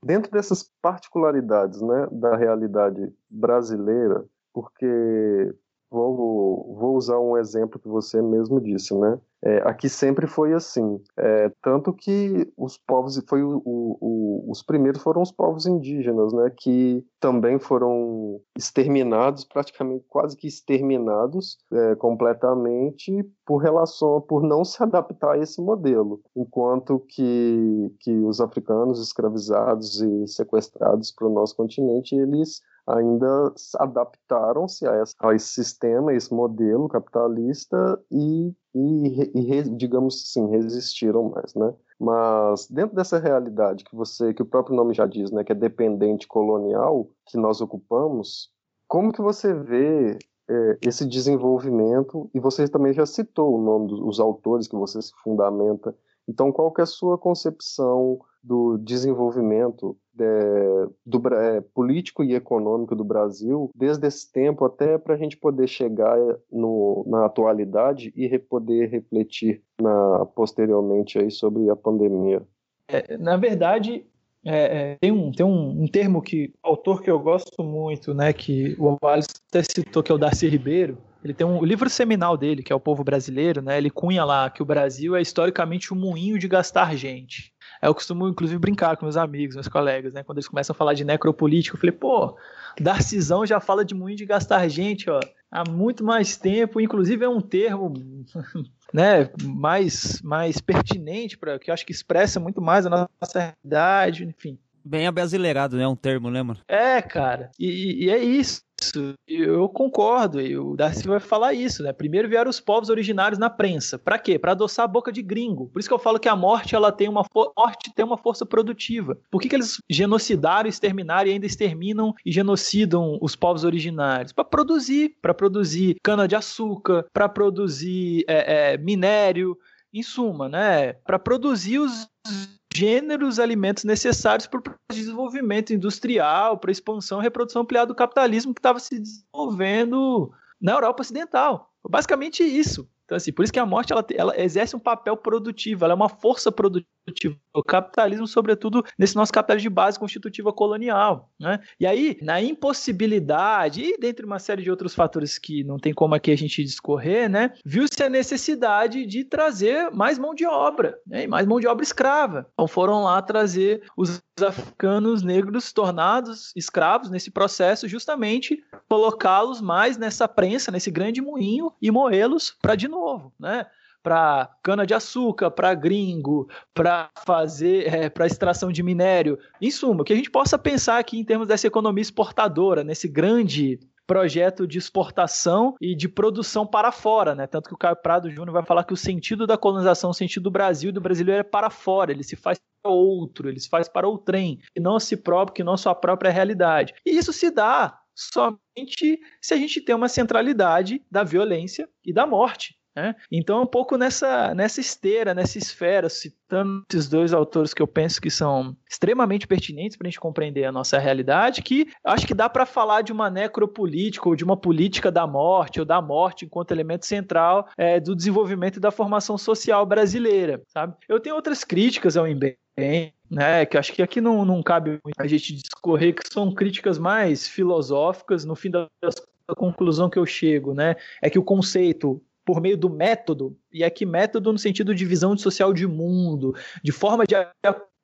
dentro dessas particularidades né, da realidade brasileira, porque vou, vou usar um exemplo que você mesmo disse, né? É, aqui sempre foi assim, é, tanto que os povos foi o, o, os primeiros foram os povos indígenas, né, que também foram exterminados, praticamente quase que exterminados é, completamente por relação por não se adaptar a esse modelo, enquanto que que os africanos escravizados e sequestrados para o nosso continente eles ainda adaptaram-se a, a, esse sistema, a esse modelo capitalista e, e, e, digamos assim, resistiram mais, né? Mas dentro dessa realidade que você, que o próprio nome já diz, né, que é dependente colonial que nós ocupamos, como que você vê é, esse desenvolvimento? E você também já citou o nome dos autores que você se fundamenta. Então, qual que é a sua concepção do desenvolvimento é, do, é, político e econômico do Brasil desde esse tempo até para a gente poder chegar no, na atualidade e poder refletir na, posteriormente aí sobre a pandemia. É, na verdade, é, é, tem, um, tem um, um, termo que autor que eu gosto muito, né, que o Wallace até citou, que é o Darcy Ribeiro. Ele tem um o livro seminal dele, que é o Povo Brasileiro, né? Ele cunha lá que o Brasil é historicamente um moinho de gastar gente. Eu costumo, inclusive, brincar com meus amigos, meus colegas, né? Quando eles começam a falar de necropolítica, eu falei, pô, Darcisão já fala de muito de gastar gente, ó, há muito mais tempo, inclusive é um termo né, mais, mais pertinente para que eu acho que expressa muito mais a nossa realidade, enfim. Bem abrasileirado, né? Um termo, né, mano? É, cara. E, e é isso. Eu concordo, e o Darcy vai falar isso, né? Primeiro vieram os povos originários na prensa. Para quê? Para adoçar a boca de gringo. Por isso que eu falo que a morte ela tem uma morte tem uma força produtiva. Por que, que eles genocidaram, exterminaram e ainda exterminam e genocidam os povos originários? Para produzir, para produzir cana de açúcar, para produzir é, é, minério, em suma, né? Para produzir os gêneros alimentos necessários para o desenvolvimento industrial, para a expansão e reprodução ampliada do capitalismo que estava se desenvolvendo na Europa Ocidental. Basicamente isso. Então, assim, por isso que a morte ela, ela exerce um papel produtivo, ela é uma força produtiva o capitalismo, sobretudo nesse nosso capitalismo de base constitutiva colonial. Né? E aí, na impossibilidade, e dentre uma série de outros fatores que não tem como aqui a gente discorrer, né, viu-se a necessidade de trazer mais mão de obra, né, mais mão de obra escrava. Então foram lá trazer os africanos negros tornados escravos nesse processo, justamente colocá-los mais nessa prensa, nesse grande moinho e moê-los para de novo, né? Para cana de açúcar, para gringo, para fazer, é, para extração de minério. Em suma, que a gente possa pensar aqui em termos dessa economia exportadora, nesse grande projeto de exportação e de produção para fora, né? Tanto que o Caio Prado Júnior vai falar que o sentido da colonização, o sentido do Brasil e do brasileiro é para fora, ele se faz para outro, ele se faz para o trem, e não si próprio, que não sua própria realidade. E isso se dá somente se a gente tem uma centralidade da violência e da morte. Né? Então, um pouco nessa, nessa esteira, nessa esfera, citando esses dois autores que eu penso que são extremamente pertinentes para a gente compreender a nossa realidade, que acho que dá para falar de uma necropolítica ou de uma política da morte ou da morte enquanto elemento central é, do desenvolvimento e da formação social brasileira. Sabe? Eu tenho outras críticas ao INBEM, né, que acho que aqui não, não cabe a gente discorrer, que são críticas mais filosóficas, no fim das a conclusão que eu chego, né, é que o conceito por meio do método, e aqui método no sentido de visão social de mundo, de forma de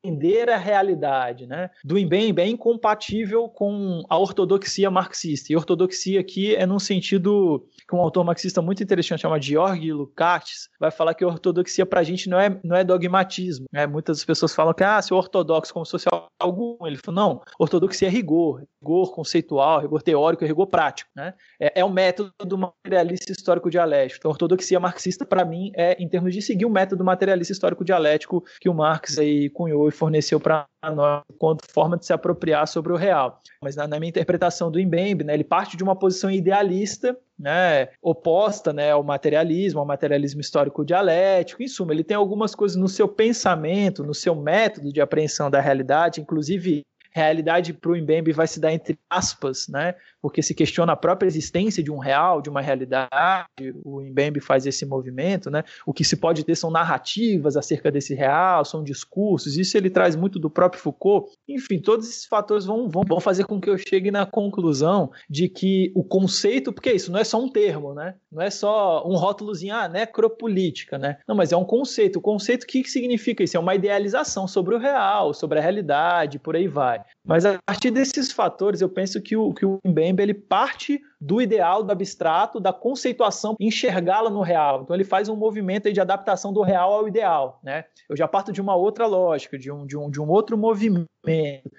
entender a realidade, né? Do Mbembe é incompatível com a ortodoxia marxista. E ortodoxia aqui é num sentido que um autor marxista muito interessante chamado Georg Lukács vai falar que a ortodoxia para a gente não é, não é dogmatismo. Né? Muitas pessoas falam que ah, se ortodoxo como social algum, ele falou não, ortodoxia é rigor, rigor conceitual, rigor teórico, é rigor prático, né? É, é o método do materialista histórico dialético. Então, a ortodoxia marxista para mim é em termos de seguir o método materialista histórico dialético que o Marx aí cunhou e forneceu para nós quanto forma de se apropriar sobre o real. Mas na, na minha interpretação do Mbembe, né, ele parte de uma posição idealista né, oposta né, ao materialismo, ao materialismo histórico dialético. Em suma, ele tem algumas coisas no seu pensamento, no seu método de apreensão da realidade, inclusive realidade para o Mbembe vai se dar entre aspas, né? Porque se questiona a própria existência de um real, de uma realidade. O Mbembe faz esse movimento, né? O que se pode ter são narrativas acerca desse real, são discursos. Isso ele traz muito do próprio Foucault. Enfim, todos esses fatores vão, vão, vão fazer com que eu chegue na conclusão de que o conceito, porque isso não é só um termo, né? Não é só um rótulozinho, ah, necropolítica, né? Não, mas é um conceito. O conceito, o que significa isso? É uma idealização sobre o real, sobre a realidade, por aí vai. Mas a partir desses fatores, eu penso que o, que o Mbembe ele parte do ideal, do abstrato, da conceituação, enxergá-la no real. Então ele faz um movimento de adaptação do real ao ideal. Né? Eu já parto de uma outra lógica, de um, de um, de um outro movimento.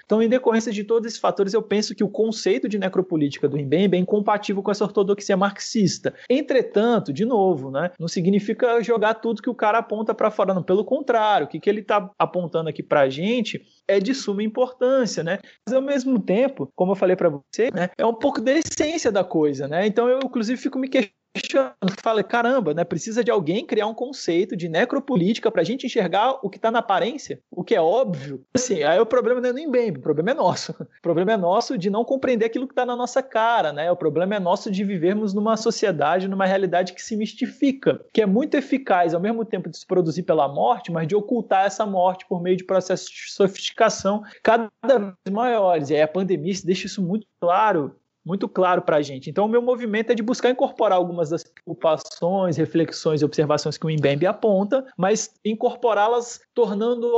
Então, em decorrência de todos esses fatores, eu penso que o conceito de necropolítica do Mbembe é incompatível com essa ortodoxia marxista. Entretanto, de novo, né, não significa jogar tudo que o cara aponta para fora, não. Pelo contrário, o que, que ele está apontando aqui para a gente é de suma importância, né? Mas ao mesmo tempo, como eu falei para você, né, é um pouco da essência da coisa, né? Então eu inclusive fico me questionando fala, caramba, né? Precisa de alguém criar um conceito de necropolítica para a gente enxergar o que está na aparência, o que é óbvio. Assim, aí o problema não é nem bem, o problema é nosso. O problema é nosso de não compreender aquilo que está na nossa cara, né? O problema é nosso de vivermos numa sociedade, numa realidade que se mistifica, que é muito eficaz ao mesmo tempo de se produzir pela morte, mas de ocultar essa morte por meio de processos de sofisticação cada vez maiores. E aí a pandemia deixa isso muito claro muito claro para a gente. Então, o meu movimento é de buscar incorporar algumas das preocupações, reflexões e observações que o Mbembe aponta, mas incorporá-las tornando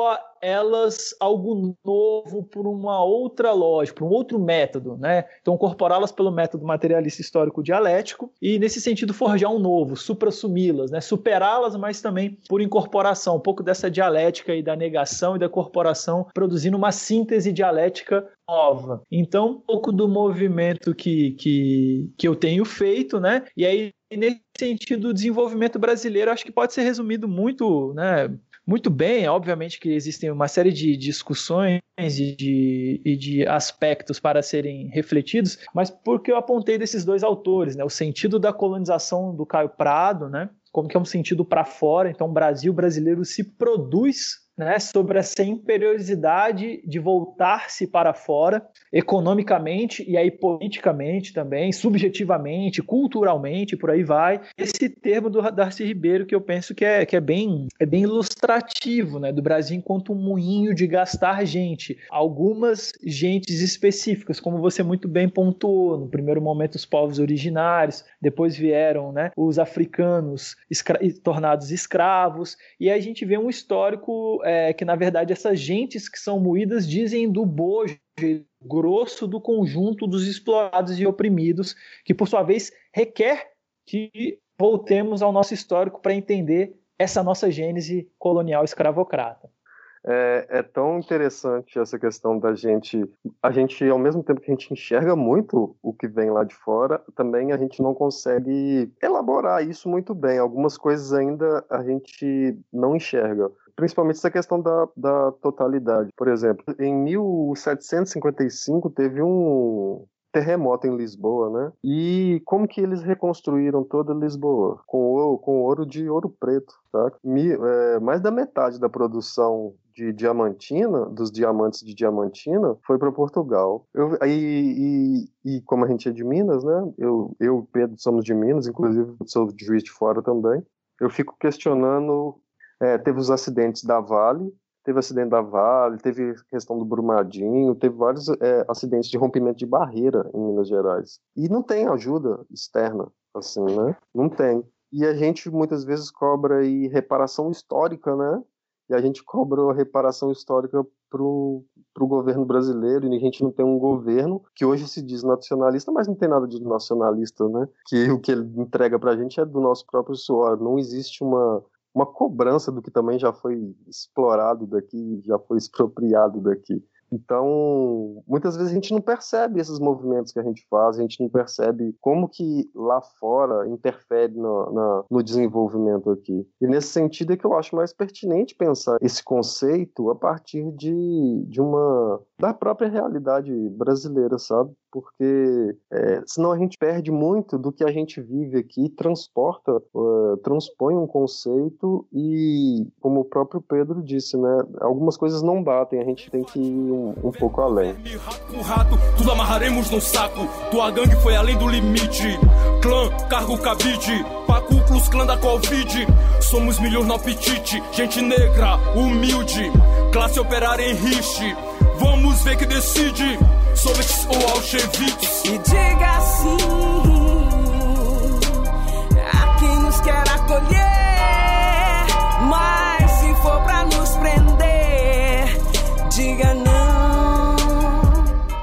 elas algo novo por uma outra lógica, por um outro método, né? Então, incorporá-las pelo método materialista histórico dialético e, nesse sentido, forjar um novo, supra-sumi-las, né? Superá-las, mas também por incorporação, um pouco dessa dialética e da negação e da corporação, produzindo uma síntese dialética nova. Então, um pouco do movimento que, que, que eu tenho feito, né? E aí, nesse sentido, o desenvolvimento brasileiro acho que pode ser resumido muito, né? Muito bem, obviamente que existem uma série de discussões e de, e de aspectos para serem refletidos, mas porque eu apontei desses dois autores, né? O sentido da colonização do Caio Prado, né? Como que é um sentido para fora, então o Brasil brasileiro se produz né, sobre essa imperiosidade de voltar-se para fora, economicamente e aí politicamente também, subjetivamente, culturalmente, por aí vai. Esse termo do Darcy Ribeiro que eu penso que é, que é, bem, é bem ilustrativo né, do Brasil enquanto um moinho de gastar gente. Algumas gentes específicas, como você muito bem pontuou, no primeiro momento os povos originários, depois vieram né, os africanos escra tornados escravos, e aí a gente vê um histórico é, que, na verdade, essas gentes que são moídas dizem do bojo grosso do conjunto dos explorados e oprimidos, que por sua vez requer que voltemos ao nosso histórico para entender essa nossa gênese colonial escravocrata. É, é, tão interessante essa questão da gente. A gente, ao mesmo tempo que a gente enxerga muito o que vem lá de fora, também a gente não consegue elaborar isso muito bem. Algumas coisas ainda a gente não enxerga principalmente essa questão da, da totalidade. Por exemplo, em 1755 teve um terremoto em Lisboa, né? E como que eles reconstruíram toda Lisboa? Com ouro, com ouro de ouro preto, tá? Mi, é, mais da metade da produção de Diamantina, dos diamantes de Diamantina, foi para Portugal. Eu, e, e, e, como a gente é de Minas, né? Eu, eu e Pedro somos de Minas, inclusive sou de Juiz de Fora também. Eu fico questionando é, teve os acidentes da Vale, teve acidente da Vale, teve questão do Brumadinho, teve vários é, acidentes de rompimento de barreira em Minas Gerais. E não tem ajuda externa, assim, né? Não tem. E a gente muitas vezes cobra aí reparação histórica, né? E a gente cobra reparação histórica para o governo brasileiro e a gente não tem um governo que hoje se diz nacionalista, mas não tem nada de nacionalista, né? Que o que ele entrega para a gente é do nosso próprio suor. Não existe uma uma cobrança do que também já foi explorado daqui, já foi expropriado daqui. Então, muitas vezes a gente não percebe esses movimentos que a gente faz, a gente não percebe como que lá fora interfere no, no desenvolvimento aqui. E nesse sentido é que eu acho mais pertinente pensar esse conceito a partir de, de uma da própria realidade brasileira, sabe? Porque é, senão a gente perde muito do que a gente vive aqui, transporta, uh, transpõe um conceito e, como o próprio Pedro disse, né? Algumas coisas não batem, a gente tem que ir um, um pouco além. Rato rato, tudo amarraremos no saco. Tua gangue foi além do limite. Clã, cargo cabide, Pacu Klux Clã da Covid. Somos milhões no apetite, gente negra, humilde, classe operária em riche. Vamos ver que decide Soviets ou Auschwitz. E diga sim a quem nos quer acolher. Mas se for pra nos prender, diga não.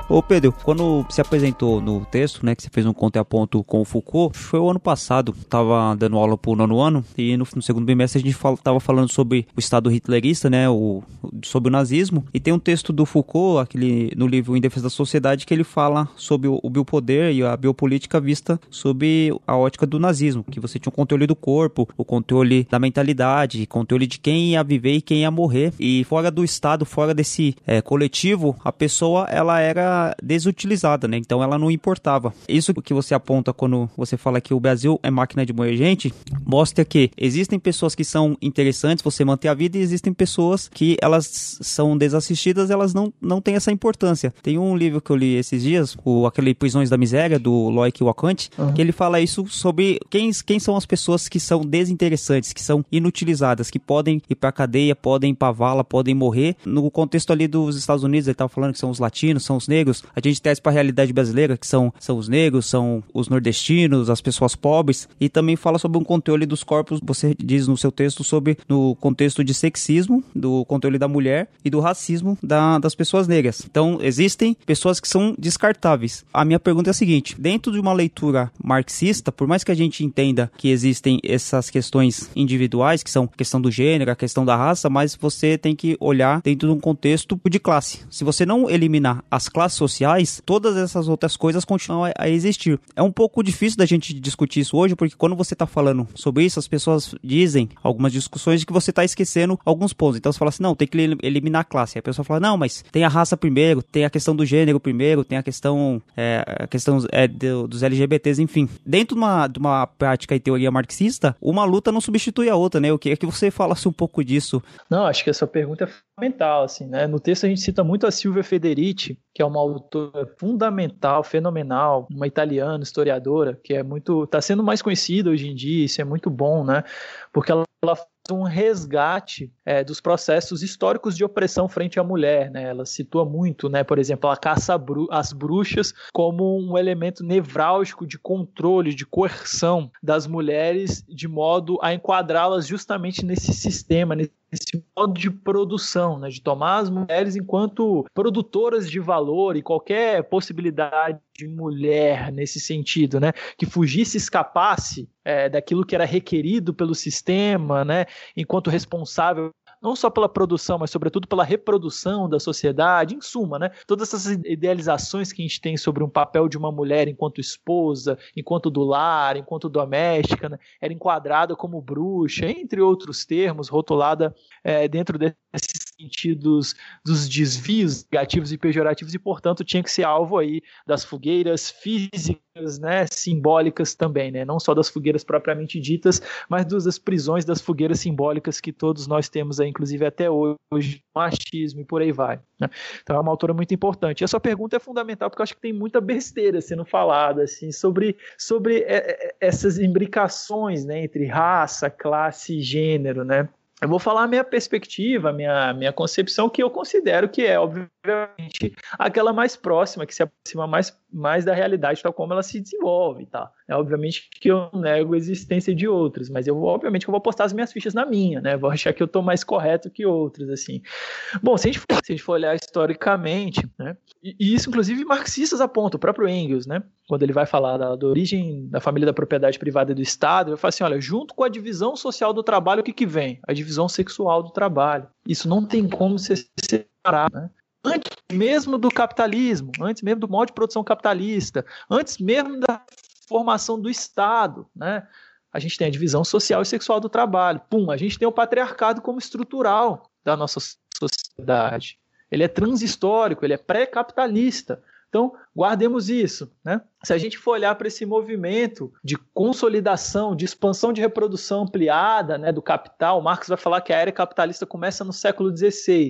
Ô Pedro, quando se apresentou no texto, né, que você fez um ponto com o Foucault, foi o ano passado, tava dando aula pro nono ano, e no, no segundo bimestre a gente fal, tava falando sobre o Estado hitlerista, né, o, sobre o nazismo, e tem um texto do Foucault, aquele, no livro Em Defesa da Sociedade, que ele fala sobre o, o biopoder e a biopolítica vista sob a ótica do nazismo, que você tinha o controle do corpo, o controle da mentalidade, controle de quem ia viver e quem ia morrer, e fora do Estado, fora desse é, coletivo, a pessoa, ela era desutilizada, né? Então ela não importava. Isso que você aponta quando você fala que o Brasil é máquina de moer gente, mostra que existem pessoas que são interessantes, você manter a vida, e existem pessoas que elas são desassistidas, elas não, não têm essa importância. Tem um livro que eu li esses dias, o aquele Prisões da Miséria, do Loic Wakant, uhum. que ele fala isso sobre quem, quem são as pessoas que são desinteressantes, que são inutilizadas, que podem ir pra cadeia, podem ir pra vala, podem morrer. No contexto ali dos Estados Unidos, ele tava falando que são os latinos, são os negros, negros, a gente traz para a realidade brasileira, que são, são os negros, são os nordestinos, as pessoas pobres, e também fala sobre um controle dos corpos, você diz no seu texto sobre no contexto de sexismo, do controle da mulher e do racismo da, das pessoas negras. Então, existem pessoas que são descartáveis. A minha pergunta é a seguinte: dentro de uma leitura marxista, por mais que a gente entenda que existem essas questões individuais, que são a questão do gênero, a questão da raça, mas você tem que olhar dentro de um contexto de classe. Se você não eliminar as classes sociais, todas essas outras coisas continuam a, a existir. É um pouco difícil da gente discutir isso hoje, porque quando você está falando sobre isso, as pessoas dizem algumas discussões de que você está esquecendo alguns pontos. Então você fala assim, não, tem que eliminar a classe. Aí a pessoa fala, não, mas tem a raça primeiro, tem a questão do gênero primeiro, tem a questão, é, a questão é, do, dos LGBTs, enfim. Dentro de uma, de uma prática e teoria marxista, uma luta não substitui a outra, né? Eu queria que você falasse um pouco disso. Não, acho que essa pergunta é fundamental, assim, né? No texto a gente cita muito a Silvia Federici, que é uma autora fundamental, fenomenal, uma italiana, historiadora, que é muito, está sendo mais conhecida hoje em dia, isso é muito bom, né? Porque ela, ela um resgate é, dos processos históricos de opressão frente à mulher. Né? Ela situa muito, né, por exemplo, a caça às bruxas como um elemento nevrálgico de controle, de coerção das mulheres, de modo a enquadrá-las justamente nesse sistema, nesse modo de produção, né, de tomar as mulheres enquanto produtoras de valor e qualquer possibilidade de mulher nesse sentido, né, que fugisse, escapasse é, daquilo que era requerido pelo sistema, né, enquanto responsável não só pela produção, mas sobretudo pela reprodução da sociedade, em suma, né? Todas essas idealizações que a gente tem sobre um papel de uma mulher enquanto esposa, enquanto do lar, enquanto doméstica, né? era enquadrada como bruxa, entre outros termos, rotulada é, dentro desses sentidos dos desvios negativos e pejorativos e, portanto, tinha que ser alvo aí das fogueiras físicas, né, simbólicas também, né, não só das fogueiras propriamente ditas, mas das prisões das fogueiras simbólicas que todos nós temos aí, inclusive até hoje, machismo e por aí vai. Né? Então é uma autora muito importante. E a sua pergunta é fundamental porque eu acho que tem muita besteira sendo falada assim sobre, sobre é, é, essas imbricações né, entre raça, classe e gênero, né? Eu vou falar a minha perspectiva, a minha, minha concepção, que eu considero que é, obviamente, aquela mais próxima, que se aproxima mais, mais da realidade, tal como ela se desenvolve, tá? É obviamente que eu nego a existência de outras, mas eu obviamente eu vou postar as minhas fichas na minha, né? Vou achar que eu tô mais correto que outras, assim. Bom, se a gente for, se a gente for olhar historicamente, né? E, e isso, inclusive, marxistas apontam, o próprio Engels, né? quando ele vai falar da, da, origem da família da propriedade privada e do Estado, ele fala assim: olha, junto com a divisão social do trabalho, o que, que vem? A divisão sexual do trabalho. Isso não tem como ser separado. Né? Antes mesmo do capitalismo, antes mesmo do modo de produção capitalista, antes mesmo da formação do Estado, né? A gente tem a divisão social e sexual do trabalho. Pum, a gente tem o patriarcado como estrutural da nossa sociedade. Ele é transhistórico, ele é pré-capitalista. Então, guardemos isso. Né? Se a gente for olhar para esse movimento de consolidação, de expansão de reprodução ampliada né, do capital, Marx vai falar que a era capitalista começa no século XVI.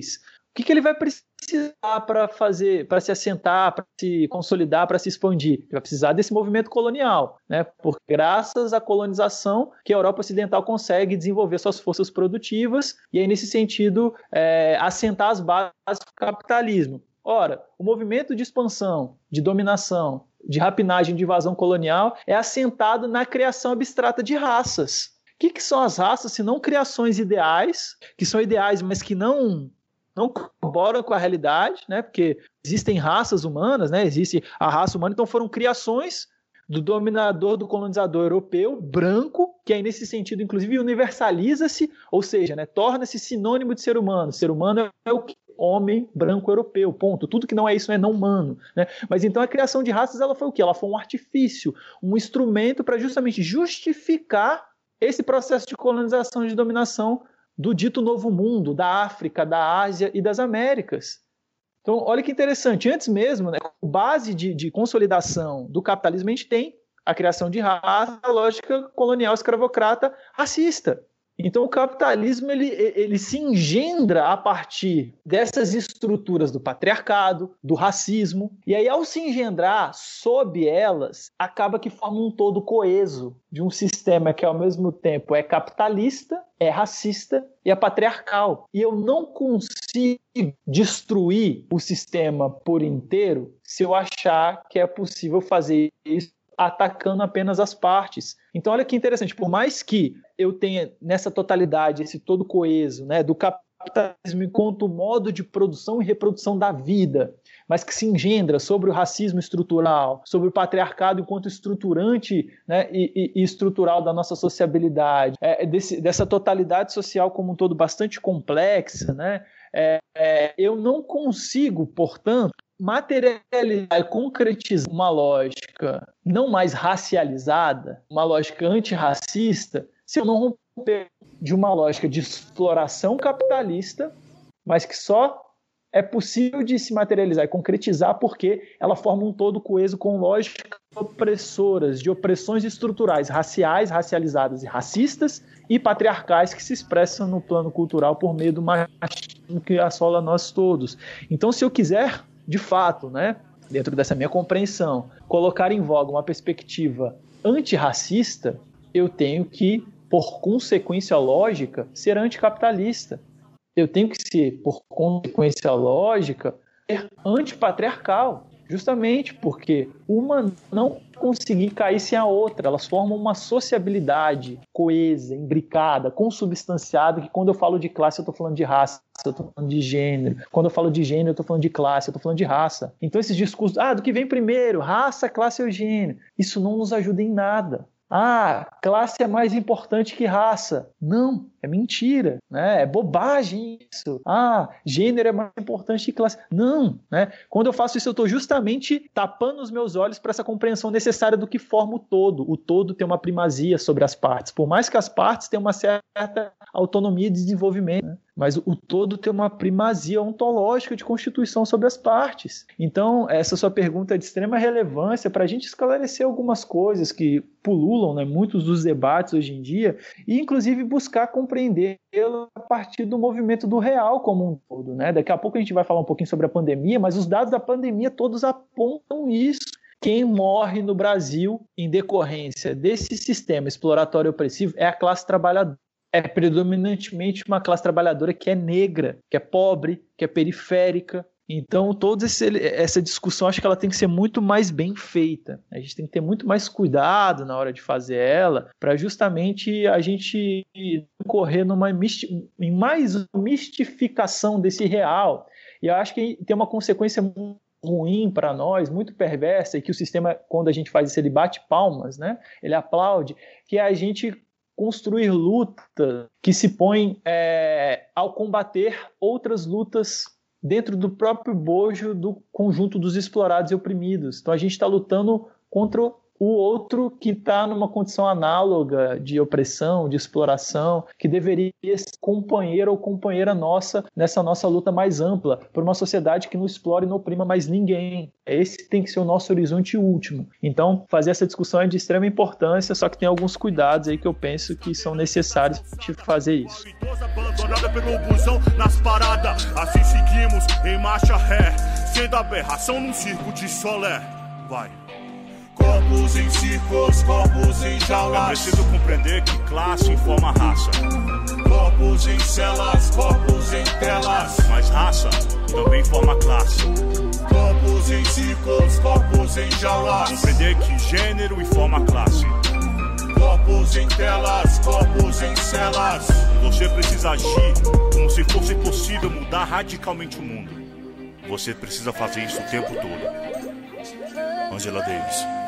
Que, que ele vai precisar para fazer, para se assentar, para se consolidar, para se expandir? Ele vai precisar desse movimento colonial, né? Porque graças à colonização que a Europa Ocidental consegue desenvolver suas forças produtivas e aí nesse sentido é, assentar as bases do capitalismo. Ora, o movimento de expansão, de dominação, de rapinagem, de invasão colonial é assentado na criação abstrata de raças. O que, que são as raças se não criações ideais, que são ideais, mas que não não corroboram com a realidade, né? Porque existem raças humanas, né? Existe a raça humana, então foram criações do dominador, do colonizador europeu, branco, que aí nesse sentido, inclusive, universaliza-se, ou seja, né, torna-se sinônimo de ser humano. Ser humano é o que homem branco europeu, ponto. Tudo que não é isso é não humano. Né? Mas então a criação de raças ela foi o que? Ela foi um artifício, um instrumento para justamente justificar esse processo de colonização e de dominação do dito novo mundo, da África, da Ásia e das Américas. Então, olha que interessante, antes mesmo, né, base de, de consolidação do capitalismo, a gente tem a criação de raça, a lógica colonial escravocrata racista. Então o capitalismo ele, ele se engendra a partir dessas estruturas do patriarcado, do racismo, e aí ao se engendrar sob elas, acaba que forma um todo coeso de um sistema que ao mesmo tempo é capitalista, é racista e é patriarcal. E eu não consigo destruir o sistema por inteiro se eu achar que é possível fazer isso atacando apenas as partes. Então, olha que interessante, por mais que eu tenha nessa totalidade esse todo coeso, né, do capitalismo enquanto modo de produção e reprodução da vida, mas que se engendra sobre o racismo estrutural, sobre o patriarcado enquanto estruturante né, e, e, estrutural da nossa sociabilidade, é, desse, dessa totalidade social como um todo bastante complexa, né, é, é, eu não consigo, portanto, materializar e concretizar uma lógica não mais racializada, uma lógica antirracista, se eu não romper de uma lógica de exploração capitalista, mas que só é possível de se materializar e concretizar porque ela forma um todo coeso com lógicas opressoras, de opressões estruturais, raciais, racializadas e racistas, e patriarcais que se expressam no plano cultural por meio do machismo que assola nós todos. Então, se eu quiser, de fato, né, dentro dessa minha compreensão, colocar em voga uma perspectiva antirracista, eu tenho que, por consequência lógica, ser anticapitalista. Eu tenho que ser, por consequência lógica, ser antipatriarcal. Justamente porque uma não conseguir cair sem a outra, elas formam uma sociabilidade coesa, imbricada, consubstanciada, que quando eu falo de classe eu estou falando de raça, eu estou falando de gênero. Quando eu falo de gênero eu estou falando de classe, eu estou falando de raça. Então esses discursos, ah, do que vem primeiro, raça, classe ou gênero, isso não nos ajuda em nada. Ah, classe é mais importante que raça. Não, é mentira, né? É bobagem isso. Ah, gênero é mais importante que classe. Não, né? Quando eu faço isso, eu estou justamente tapando os meus olhos para essa compreensão necessária do que forma o todo. O todo tem uma primazia sobre as partes, por mais que as partes tenham uma certa autonomia de desenvolvimento. Né? mas o todo tem uma primazia ontológica de constituição sobre as partes. Então, essa sua pergunta é de extrema relevância para a gente esclarecer algumas coisas que pululam né, muitos dos debates hoje em dia, e inclusive buscar compreendê-lo a partir do movimento do real como um todo. Né? Daqui a pouco a gente vai falar um pouquinho sobre a pandemia, mas os dados da pandemia todos apontam isso. Quem morre no Brasil em decorrência desse sistema exploratório opressivo é a classe trabalhadora é predominantemente uma classe trabalhadora que é negra, que é pobre, que é periférica. Então, toda essa discussão, acho que ela tem que ser muito mais bem feita. A gente tem que ter muito mais cuidado na hora de fazer ela, para justamente a gente correr numa em mais mistificação desse real. E eu acho que tem uma consequência ruim para nós, muito perversa, e que o sistema, quando a gente faz isso, ele bate palmas, né? ele aplaude, que é a gente construir lutas que se põem é, ao combater outras lutas dentro do próprio bojo do conjunto dos explorados e oprimidos. Então a gente está lutando contra o outro que está numa condição análoga de opressão, de exploração, que deveria ser companheiro ou companheira nossa nessa nossa luta mais ampla, por uma sociedade que não explora e não oprima mais ninguém. Esse tem que ser o nosso horizonte último. Então, fazer essa discussão é de extrema importância, só que tem alguns cuidados aí que eu penso que são necessários de fazer isso. Assim seguimos em marcha ré, sendo aberração num circo de solé. Vai. Corpos em círculos, corpos em jaulas. É preciso compreender que classe informa raça. Corpos em celas, corpos em telas. Mas raça também forma classe. Corpos em círculos, corpos em jaulas. Compreender que gênero informa classe. Corpos em telas, corpos em celas. Você precisa agir como se fosse possível mudar radicalmente o mundo. Você precisa fazer isso o tempo todo. Angela Davis.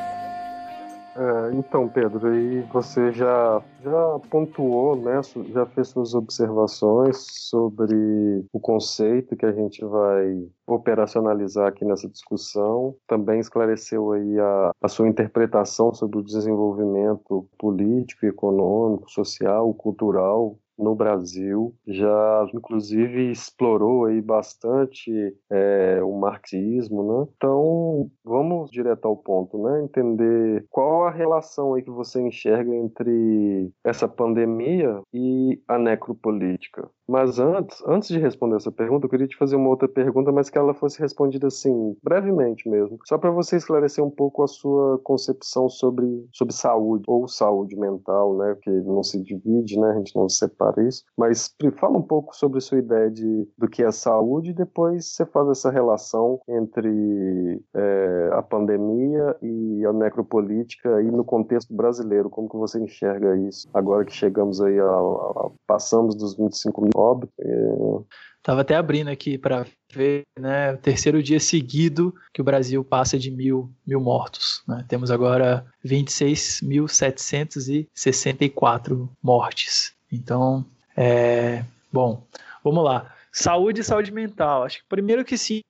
É, então, Pedro, aí você já, já pontuou, né, já fez suas observações sobre o conceito que a gente vai operacionalizar aqui nessa discussão. Também esclareceu aí a, a sua interpretação sobre o desenvolvimento político, econômico, social, cultural no Brasil, já inclusive explorou aí bastante é, o marxismo, né? Então vamos direto ao ponto, né? Entender qual a relação aí que você enxerga entre essa pandemia e a necropolítica. Mas antes, antes de responder essa pergunta, eu queria te fazer uma outra pergunta, mas que ela fosse respondida assim, brevemente mesmo, só para você esclarecer um pouco a sua concepção sobre, sobre saúde ou saúde mental, né? Que não se divide, né? A gente não separa isso. Mas fala um pouco sobre sua ideia de, do que é saúde e depois você faz essa relação entre é, a pandemia e a necropolítica e no contexto brasileiro, como que você enxerga isso agora que chegamos aí a, a passamos dos 25 mil óbito. É... Tava até abrindo aqui para ver, né, terceiro dia seguido que o Brasil passa de mil, mil mortos. Né? Temos agora 26.764 mortes. Então, é, bom, vamos lá. Saúde e saúde mental. Acho que primeiro que sim,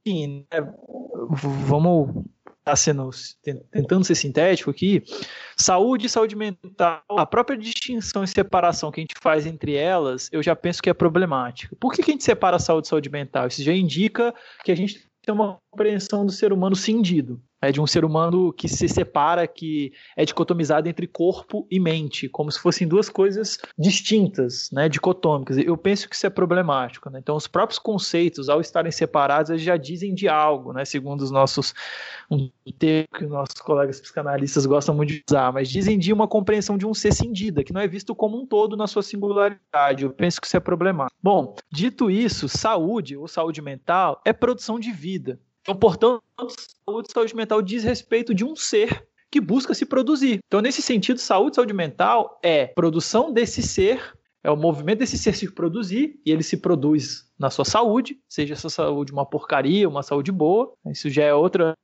né? vamos tá sendo tentando ser sintético aqui, saúde e saúde mental, a própria distinção e separação que a gente faz entre elas, eu já penso que é problemática. Por que, que a gente separa saúde e saúde mental? Isso já indica que a gente tem uma compreensão do ser humano cindido. É de um ser humano que se separa, que é dicotomizado entre corpo e mente, como se fossem duas coisas distintas, né, dicotômicas. Eu penso que isso é problemático. Né? Então, os próprios conceitos, ao estarem separados, eles já dizem de algo, né, segundo os nossos um termo que os nossos colegas psicanalistas gostam muito de usar, mas dizem de uma compreensão de um ser cindida, que não é visto como um todo na sua singularidade. Eu penso que isso é problemático. Bom, dito isso, saúde ou saúde mental é produção de vida. Então, portanto, saúde e saúde mental diz respeito de um ser que busca se produzir. Então, nesse sentido, saúde e saúde mental é produção desse ser, é o movimento desse ser se produzir, e ele se produz na sua saúde, seja essa saúde uma porcaria, uma saúde boa, isso já é outra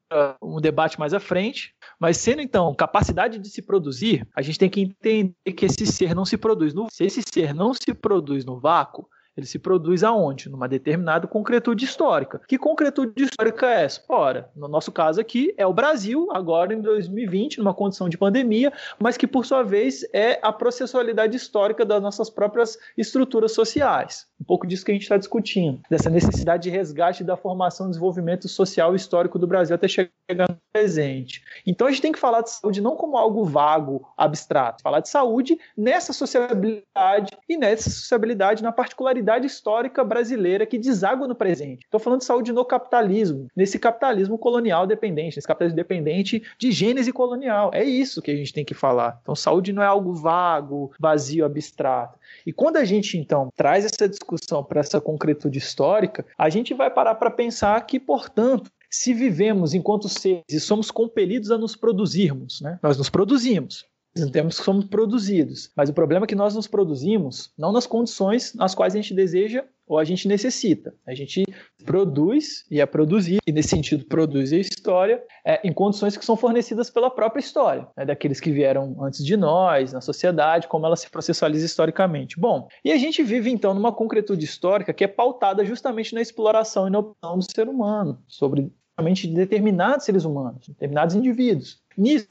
um debate mais à frente, mas sendo então capacidade de se produzir, a gente tem que entender que esse ser não se produz no se esse ser não se produz no vácuo, ele se produz aonde? Numa determinada concretude histórica. Que concretude histórica é essa? Ora, no nosso caso aqui é o Brasil, agora em 2020, numa condição de pandemia, mas que por sua vez é a processualidade histórica das nossas próprias estruturas sociais. Um pouco disso que a gente está discutindo, dessa necessidade de resgate da formação e desenvolvimento social e histórico do Brasil até chegar no presente. Então a gente tem que falar de saúde não como algo vago, abstrato, falar de saúde nessa sociabilidade e nessa sociabilidade na particularidade realidade histórica brasileira que deságua no presente. Estou falando de saúde no capitalismo, nesse capitalismo colonial dependente, nesse capitalismo dependente de gênese colonial. É isso que a gente tem que falar. Então, saúde não é algo vago, vazio, abstrato. E quando a gente, então, traz essa discussão para essa concretude histórica, a gente vai parar para pensar que, portanto, se vivemos enquanto seres e somos compelidos a nos produzirmos, né? nós nos produzimos temos que somos produzidos. Mas o problema é que nós nos produzimos não nas condições nas quais a gente deseja ou a gente necessita. A gente produz e é produzir, e nesse sentido produz a história é, em condições que são fornecidas pela própria história, né, daqueles que vieram antes de nós, na sociedade, como ela se processualiza historicamente. Bom, e a gente vive então numa concretude histórica que é pautada justamente na exploração e na opção do ser humano, sobre de determinados seres humanos, determinados indivíduos. Nisso,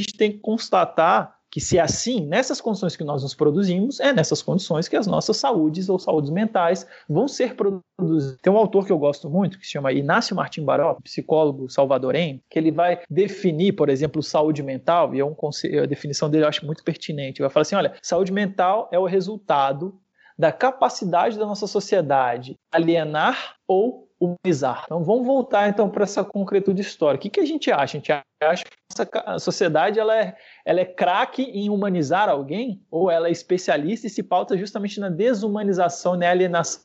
gente tem que constatar que se é assim, nessas condições que nós nos produzimos, é nessas condições que as nossas saúdes ou saúdes mentais vão ser produzidas. Tem um autor que eu gosto muito, que se chama Inácio Martim Baró, psicólogo salvadorenho, que ele vai definir, por exemplo, saúde mental, e é um, a definição dele eu acho muito pertinente. Ele vai falar assim, olha, saúde mental é o resultado da capacidade da nossa sociedade alienar ou humanizar. Então vamos voltar então para essa concretude histórica. O que, que a gente acha? A gente acha que a sociedade ela é, ela é craque em humanizar alguém ou ela é especialista e se pauta justamente na desumanização, na alienação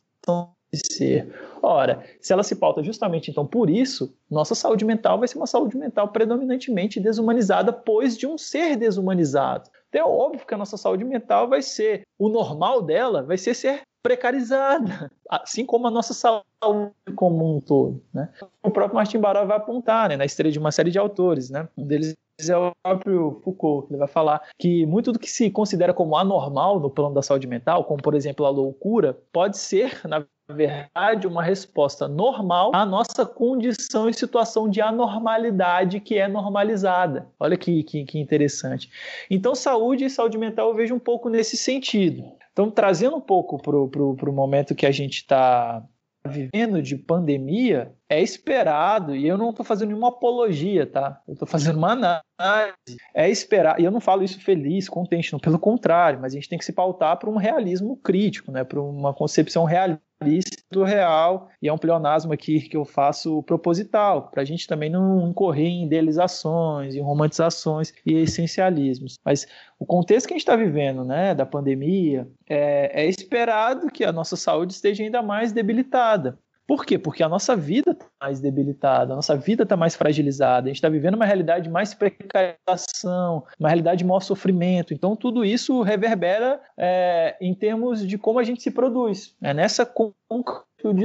de ser. Ora, se ela se pauta justamente então por isso, nossa saúde mental vai ser uma saúde mental predominantemente desumanizada, pois de um ser desumanizado. Então é óbvio que a nossa saúde mental vai ser, o normal dela vai ser ser precarizada, assim como a nossa saúde como um todo. Né? O próprio Martin Baró vai apontar né, na estreia de uma série de autores. Né? Um deles é o próprio Foucault, ele vai falar que muito do que se considera como anormal no plano da saúde mental, como por exemplo a loucura, pode ser, na verdade, uma resposta normal à nossa condição e situação de anormalidade que é normalizada. Olha que, que, que interessante. Então, saúde e saúde mental eu vejo um pouco nesse sentido. Então, trazendo um pouco para o momento que a gente está vivendo de pandemia, é esperado, e eu não estou fazendo nenhuma apologia, tá? Eu estou fazendo uma análise. É esperar, e eu não falo isso feliz, contente, não, pelo contrário, mas a gente tem que se pautar para um realismo crítico, né? para uma concepção realista do real, e é um pleonasmo aqui que eu faço proposital, para a gente também não incorrer em idealizações, em romantizações e essencialismos. Mas o contexto que a gente está vivendo, né, da pandemia, é, é esperado que a nossa saúde esteja ainda mais debilitada. Por quê? Porque a nossa vida está mais debilitada, a nossa vida está mais fragilizada, a gente está vivendo uma realidade de mais precarização, uma realidade de maior sofrimento. Então, tudo isso reverbera é, em termos de como a gente se produz. É nessa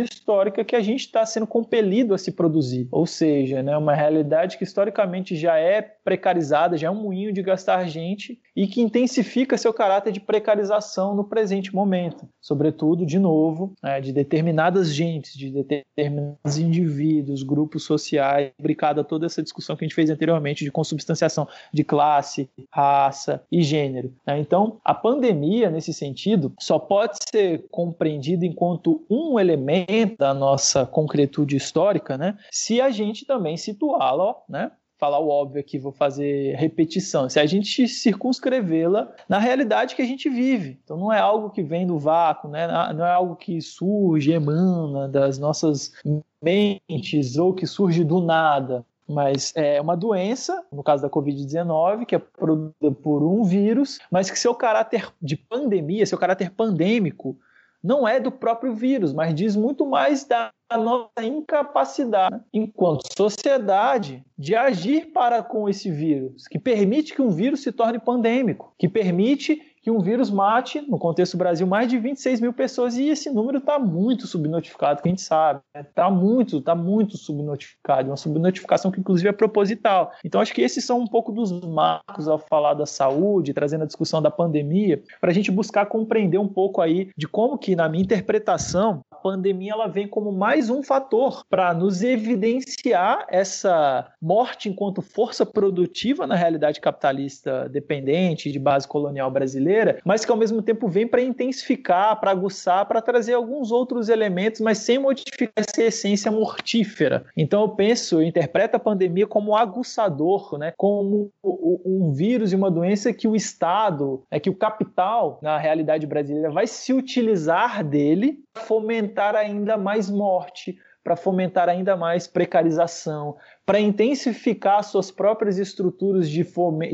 histórica que a gente está sendo compelido a se produzir. Ou seja, né, uma realidade que historicamente já é precarizada, já é um moinho de gastar gente e que intensifica seu caráter de precarização no presente momento. Sobretudo, de novo, né, de determinadas gentes, de determinados indivíduos, grupos sociais, brincada toda essa discussão que a gente fez anteriormente de consubstanciação de classe, raça e gênero. Né? Então, a pandemia, nesse sentido, só pode ser compreendida enquanto um elemento da nossa concretude histórica, né? se a gente também situá-la né? falar o óbvio aqui, vou fazer repetição. Se a gente circunscrevê-la na realidade que a gente vive. Então não é algo que vem do vácuo, né? não é algo que surge, emana das nossas mentes ou que surge do nada. Mas é uma doença, no caso da Covid-19, que é produzida por um vírus, mas que seu caráter de pandemia, seu caráter pandêmico, não é do próprio vírus, mas diz muito mais da nossa incapacidade, enquanto sociedade, de agir para com esse vírus, que permite que um vírus se torne pandêmico, que permite que um vírus mate, no contexto do Brasil, mais de 26 mil pessoas, e esse número está muito subnotificado, que a gente sabe. Está né? muito, está muito subnotificado, uma subnotificação que inclusive é proposital. Então acho que esses são um pouco dos marcos ao falar da saúde, trazendo a discussão da pandemia, para a gente buscar compreender um pouco aí de como que, na minha interpretação, a pandemia ela vem como mais um fator para nos evidenciar essa morte enquanto força produtiva na realidade capitalista dependente de base colonial brasileira, brasileira, mas que ao mesmo tempo vem para intensificar, para aguçar, para trazer alguns outros elementos, mas sem modificar essa essência mortífera. Então eu penso, eu interpreto a pandemia como aguçador, né? como um vírus e uma doença que o Estado, é que o capital na realidade brasileira vai se utilizar dele para fomentar ainda mais morte, para fomentar ainda mais precarização, para intensificar suas próprias estruturas de,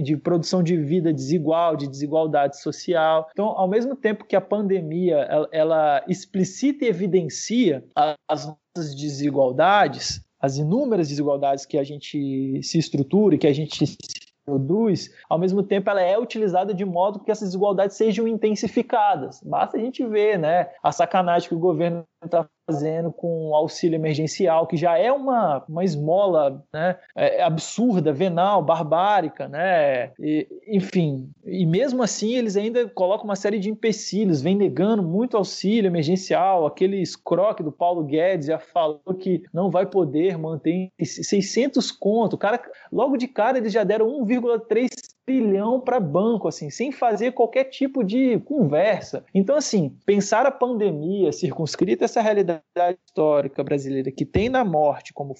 de produção de vida desigual, de desigualdade social. Então, ao mesmo tempo que a pandemia ela, ela explicita e evidencia as nossas desigualdades, as inúmeras desigualdades que a gente se estrutura e que a gente produz, ao mesmo tempo ela é utilizada de modo que essas desigualdades sejam intensificadas. Basta a gente ver né, a sacanagem que o governo está fazendo com auxílio emergencial, que já é uma, uma esmola né, é, absurda, venal, barbárica, né? E, enfim, e mesmo assim eles ainda colocam uma série de empecilhos, vem negando muito auxílio emergencial, aquele escroque do Paulo Guedes já falou que não vai poder manter 600 conto, o cara, logo de cara eles já deram 1,3 trilhão para banco, assim, sem fazer qualquer tipo de conversa. Então, assim, pensar a pandemia circunscrita essa realidade histórica brasileira que tem na morte como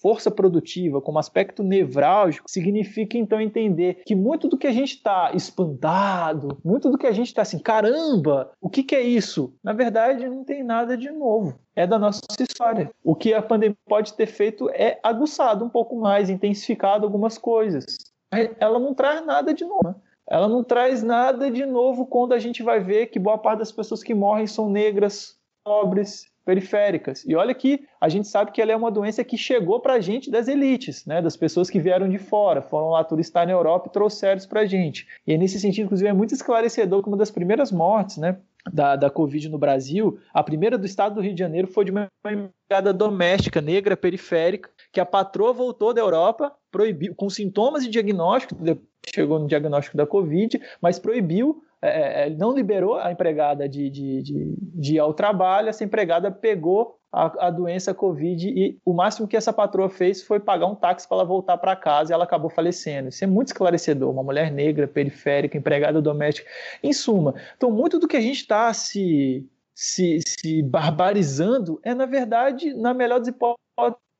força produtiva, como aspecto nevrálgico, significa então entender que muito do que a gente está espantado, muito do que a gente está assim, caramba, o que, que é isso? Na verdade, não tem nada de novo. É da nossa história. O que a pandemia pode ter feito é aguçado um pouco mais, intensificado algumas coisas ela não traz nada de novo. Né? Ela não traz nada de novo quando a gente vai ver que boa parte das pessoas que morrem são negras, pobres, periféricas. E olha que a gente sabe que ela é uma doença que chegou para a gente das elites, né, das pessoas que vieram de fora, foram lá turistar na Europa e trouxeram isso para a gente. E nesse sentido, inclusive, é muito esclarecedor que uma das primeiras mortes, né, da, da Covid no Brasil, a primeira do estado do Rio de Janeiro foi de uma empregada doméstica negra periférica que a patroa voltou da Europa, proibiu, com sintomas de diagnóstico, chegou no diagnóstico da Covid, mas proibiu, é, é, não liberou a empregada de, de, de, de ir ao trabalho, essa empregada pegou a, a, doença Covid e o máximo que essa patroa fez foi pagar um táxi para ela voltar para casa e ela acabou falecendo. Isso é muito esclarecedor. Uma mulher negra, periférica, empregada doméstica. Em suma, então muito do que a gente está se, se, se barbarizando é, na verdade, na melhor das hipóteses,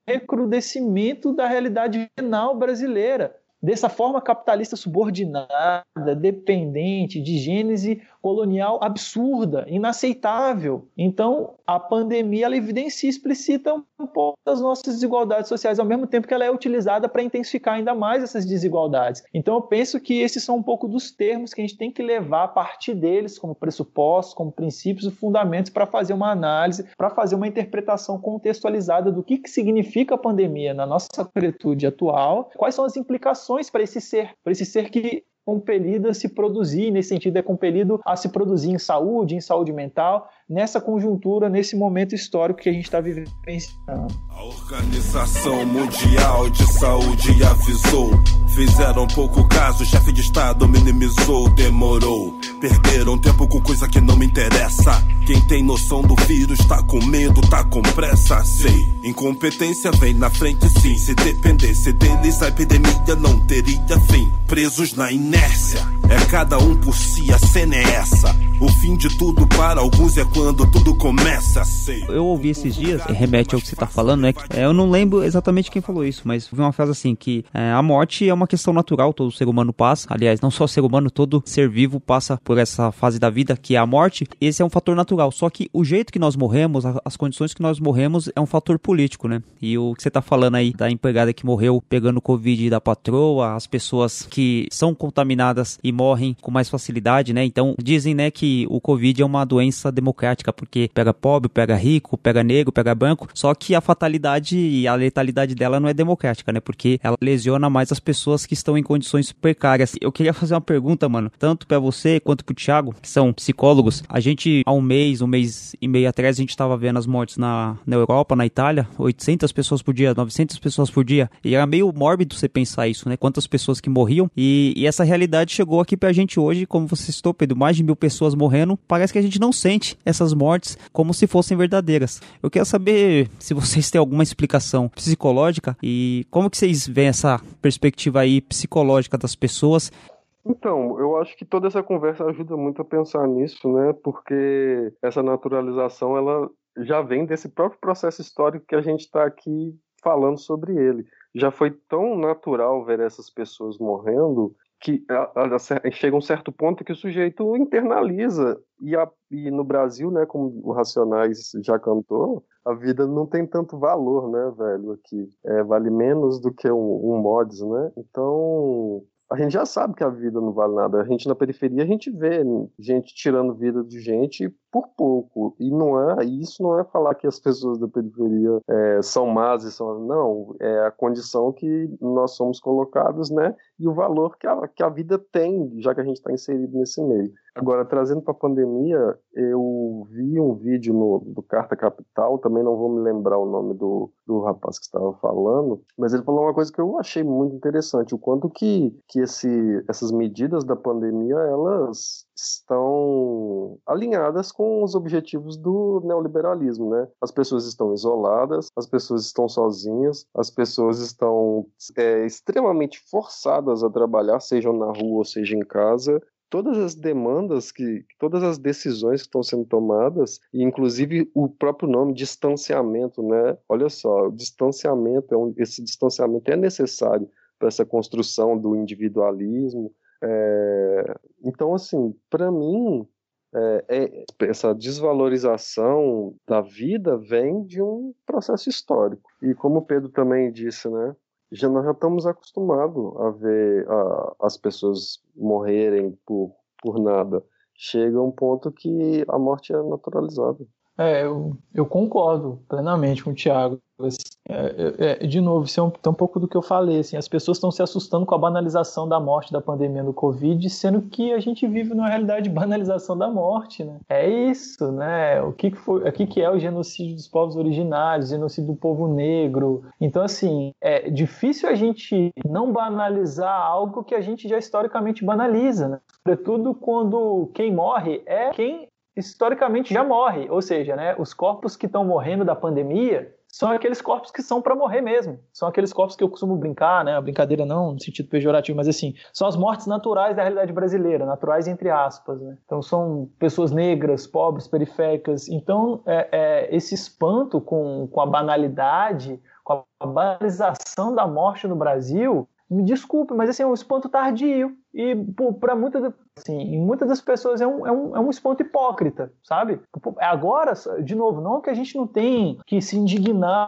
recrudescimento da realidade penal brasileira, dessa forma capitalista subordinada, dependente, de gênese colonial absurda, inaceitável. Então, a pandemia ela evidencia explicita um pouco das nossas desigualdades sociais, ao mesmo tempo que ela é utilizada para intensificar ainda mais essas desigualdades. Então, eu penso que esses são um pouco dos termos que a gente tem que levar a partir deles como pressupostos, como princípios e fundamentos para fazer uma análise, para fazer uma interpretação contextualizada do que, que significa a pandemia na nossa concretude atual, quais são as implicações para esse ser, para esse ser que compelido a se produzir, nesse sentido é compelido a se produzir em saúde, em saúde mental, nessa conjuntura, nesse momento histórico que a gente está vivenciando. A Organização Mundial de Saúde avisou. Fizeram pouco caso, o chefe de Estado minimizou, demorou. Perderam tempo com coisa que não me interessa. Quem tem noção do vírus tá com medo, tá com pressa, sei. Incompetência vem na frente, sim. Se dependesse deles, a epidemia não teria fim. Presos na inércia, é cada um por si, a cena é essa. O fim de tudo para alguns é quando tudo começa, sei. Eu ouvi esses dias, remete ao que você tá falando, né? É, eu não lembro exatamente quem falou isso, mas vi uma frase assim, que é, a morte é uma questão natural, todo ser humano passa. Aliás, não só ser humano, todo ser vivo passa por essa fase da vida, que é a morte. Esse é um fator natural. Só que o jeito que nós morremos, as condições que nós morremos, é um fator político, né? E o que você tá falando aí da empregada que morreu pegando Covid da patroa, as pessoas que são contaminadas e morrem com mais facilidade, né? Então, dizem, né, que o Covid é uma doença democrática, porque pega pobre, pega rico, pega negro, pega branco, só que a fatalidade e a letalidade dela não é democrática, né? Porque ela lesiona mais as pessoas que estão em condições precárias. Eu queria fazer uma pergunta, mano, tanto para você quanto pro Thiago, que são psicólogos. A gente, há um mês, um mês e meio atrás, a gente tava vendo as mortes na, na Europa, na Itália, 800 pessoas por dia, 900 pessoas por dia, e era meio mórbido você pensar isso, né? Quantas pessoas que morriam, e, e essa realidade chegou aqui pra gente hoje, como você citou, Pedro, mais de mil pessoas morrendo, parece que a gente não sente essas mortes como se fossem verdadeiras. Eu quero saber se vocês têm alguma explicação psicológica e como que vocês veem essa perspectiva aí psicológica das pessoas. Então, eu acho que toda essa conversa ajuda muito a pensar nisso, né? Porque essa naturalização, ela já vem desse próprio processo histórico que a gente está aqui falando sobre ele. Já foi tão natural ver essas pessoas morrendo que chega um certo ponto que o sujeito internaliza e, a, e, no Brasil, né, como o Racionais já cantou, a vida não tem tanto valor, né, velho, aqui. É, vale menos do que um, um mods, né? Então, a gente já sabe que a vida não vale nada. A gente na periferia a gente vê gente tirando vida de gente por pouco. E não é isso não é falar que as pessoas da periferia é, são más e são não é a condição que nós somos colocados, né? E o valor que a, que a vida tem, já que a gente está inserido nesse meio. Agora, trazendo para a pandemia, eu vi um vídeo no, do Carta Capital, também não vou me lembrar o nome do, do rapaz que estava falando, mas ele falou uma coisa que eu achei muito interessante, o quanto que, que esse, essas medidas da pandemia, elas estão alinhadas com os objetivos do neoliberalismo, né? As pessoas estão isoladas, as pessoas estão sozinhas, as pessoas estão é, extremamente forçadas a trabalhar, sejam na rua ou seja em casa, todas as demandas que todas as decisões que estão sendo tomadas e inclusive o próprio nome distanciamento né? Olha só o distanciamento é um, esse distanciamento é necessário para essa construção do individualismo é, então assim para mim é, é, essa desvalorização da vida vem de um processo histórico. E como o Pedro também disse né já nós já estamos acostumados a ver a, as pessoas morrerem por, por nada. Chega um ponto que a morte é naturalizada. É, eu, eu concordo plenamente com o Thiago. É, é, é, de novo, isso é um, um pouco do que eu falei. Assim, as pessoas estão se assustando com a banalização da morte da pandemia do Covid, sendo que a gente vive numa realidade de banalização da morte. Né? É isso, né? O que, que, foi, o que, que é o genocídio dos povos originários, genocídio do povo negro. Então, assim, é difícil a gente não banalizar algo que a gente já historicamente banaliza, né? Sobretudo quando quem morre é quem historicamente já morre. Ou seja, né, os corpos que estão morrendo da pandemia são aqueles corpos que são para morrer mesmo. São aqueles corpos que eu costumo brincar, né? Brincadeira não no sentido pejorativo, mas assim, são as mortes naturais da realidade brasileira, naturais entre aspas, né? Então são pessoas negras, pobres, periféricas. Então é, é, esse espanto com, com a banalidade, com a banalização da morte no Brasil, me desculpe, mas assim, é um espanto tardio. E para muitas, assim, muitas das pessoas é um, é, um, é um espanto hipócrita, sabe? Agora, de novo, não que a gente não tem que se indignar,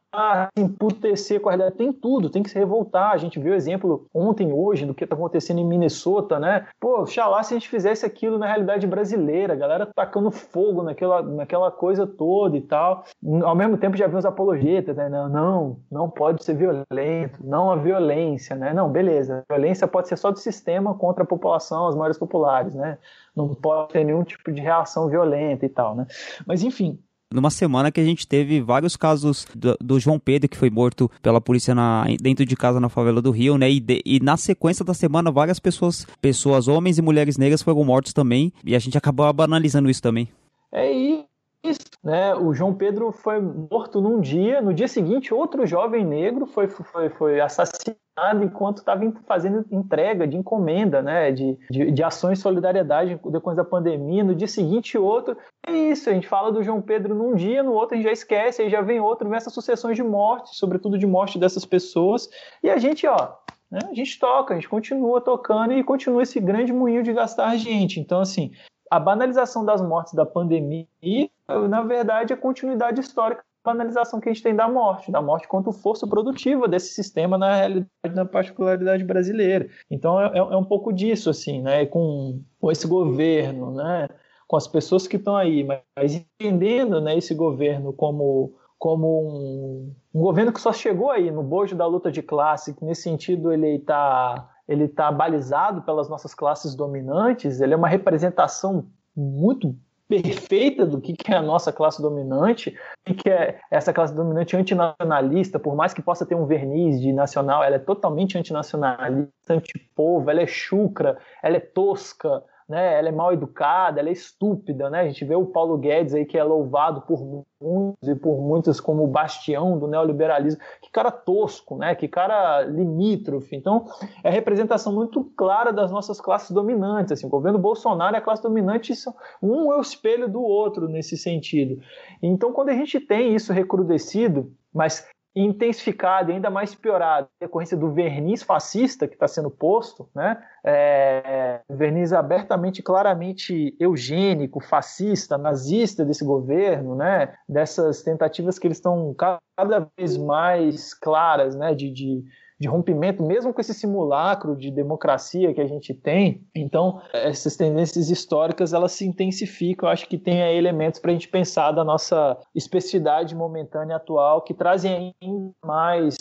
se emputecer com a realidade, tem tudo, tem que se revoltar. A gente viu exemplo ontem, hoje, do que está acontecendo em Minnesota, né? Pô, xalá se a gente fizesse aquilo na realidade brasileira, a galera tacando fogo naquela, naquela coisa toda e tal. Ao mesmo tempo já vi os apologetas, né? Não, não, não pode ser violento, não a violência, né? Não, beleza, a violência pode ser só do sistema contra a população, as maiores populares, né? Não pode ter nenhum tipo de reação violenta e tal, né? Mas enfim, numa semana que a gente teve vários casos do, do, João Pedro, que foi morto pela polícia na, dentro de casa na favela do Rio, né? E, de, e, na sequência da semana, várias pessoas, pessoas, homens e mulheres negras, foram mortos também. E a gente acabou banalizando isso também. É isso, né? O João Pedro foi morto num dia, no dia seguinte, outro jovem negro foi, foi, foi assassinado enquanto estava fazendo entrega de encomenda, né, de, de, de, ações de solidariedade depois da pandemia. No dia seguinte, outro. É isso, a gente fala do João Pedro num dia, no outro a gente já esquece, aí já vem outro, vem essas sucessões de morte, sobretudo de morte dessas pessoas. E a gente, ó, né, a gente toca, a gente continua tocando e continua esse grande moinho de gastar gente. Então, assim, a banalização das mortes da pandemia, na verdade, é continuidade histórica banalização que a gente tem da morte, da morte quanto força produtiva desse sistema na realidade, na particularidade brasileira. Então é, é, é um pouco disso, assim, né? Com, com esse governo, né? Com as pessoas que estão aí, mas entendendo né, esse governo como como um, um, governo que só chegou aí no bojo da luta de classe, que nesse sentido ele está ele tá balizado pelas nossas classes dominantes, ele é uma representação muito perfeita do que, é a nossa classe dominante, o que é essa classe dominante antinacionalista, por mais que possa ter um verniz de nacional, ela é totalmente antinacionalista, antipovo, ela é chucra, ela é tosca, né? Ela é mal educada, ela é estúpida, né? A gente vê o Paulo Guedes aí que é louvado por muitos e por muitas como o bastião do neoliberalismo. Que cara tosco, né? Que cara limítrofe. Então, é representação muito clara das nossas classes dominantes. Assim, o governo Bolsonaro e a classe dominante são um é o espelho do outro nesse sentido. Então, quando a gente tem isso recrudescido, mas intensificado ainda mais piorado em decorrência do verniz fascista que está sendo posto, né? É, verniz abertamente, claramente eugênico, fascista, nazista desse governo, né? Dessas tentativas que eles estão cada vez mais claras, né? de, de de rompimento, mesmo com esse simulacro de democracia que a gente tem. Então, essas tendências históricas elas se intensificam. Eu acho que tem elementos para a gente pensar da nossa especificidade momentânea atual que trazem ainda mais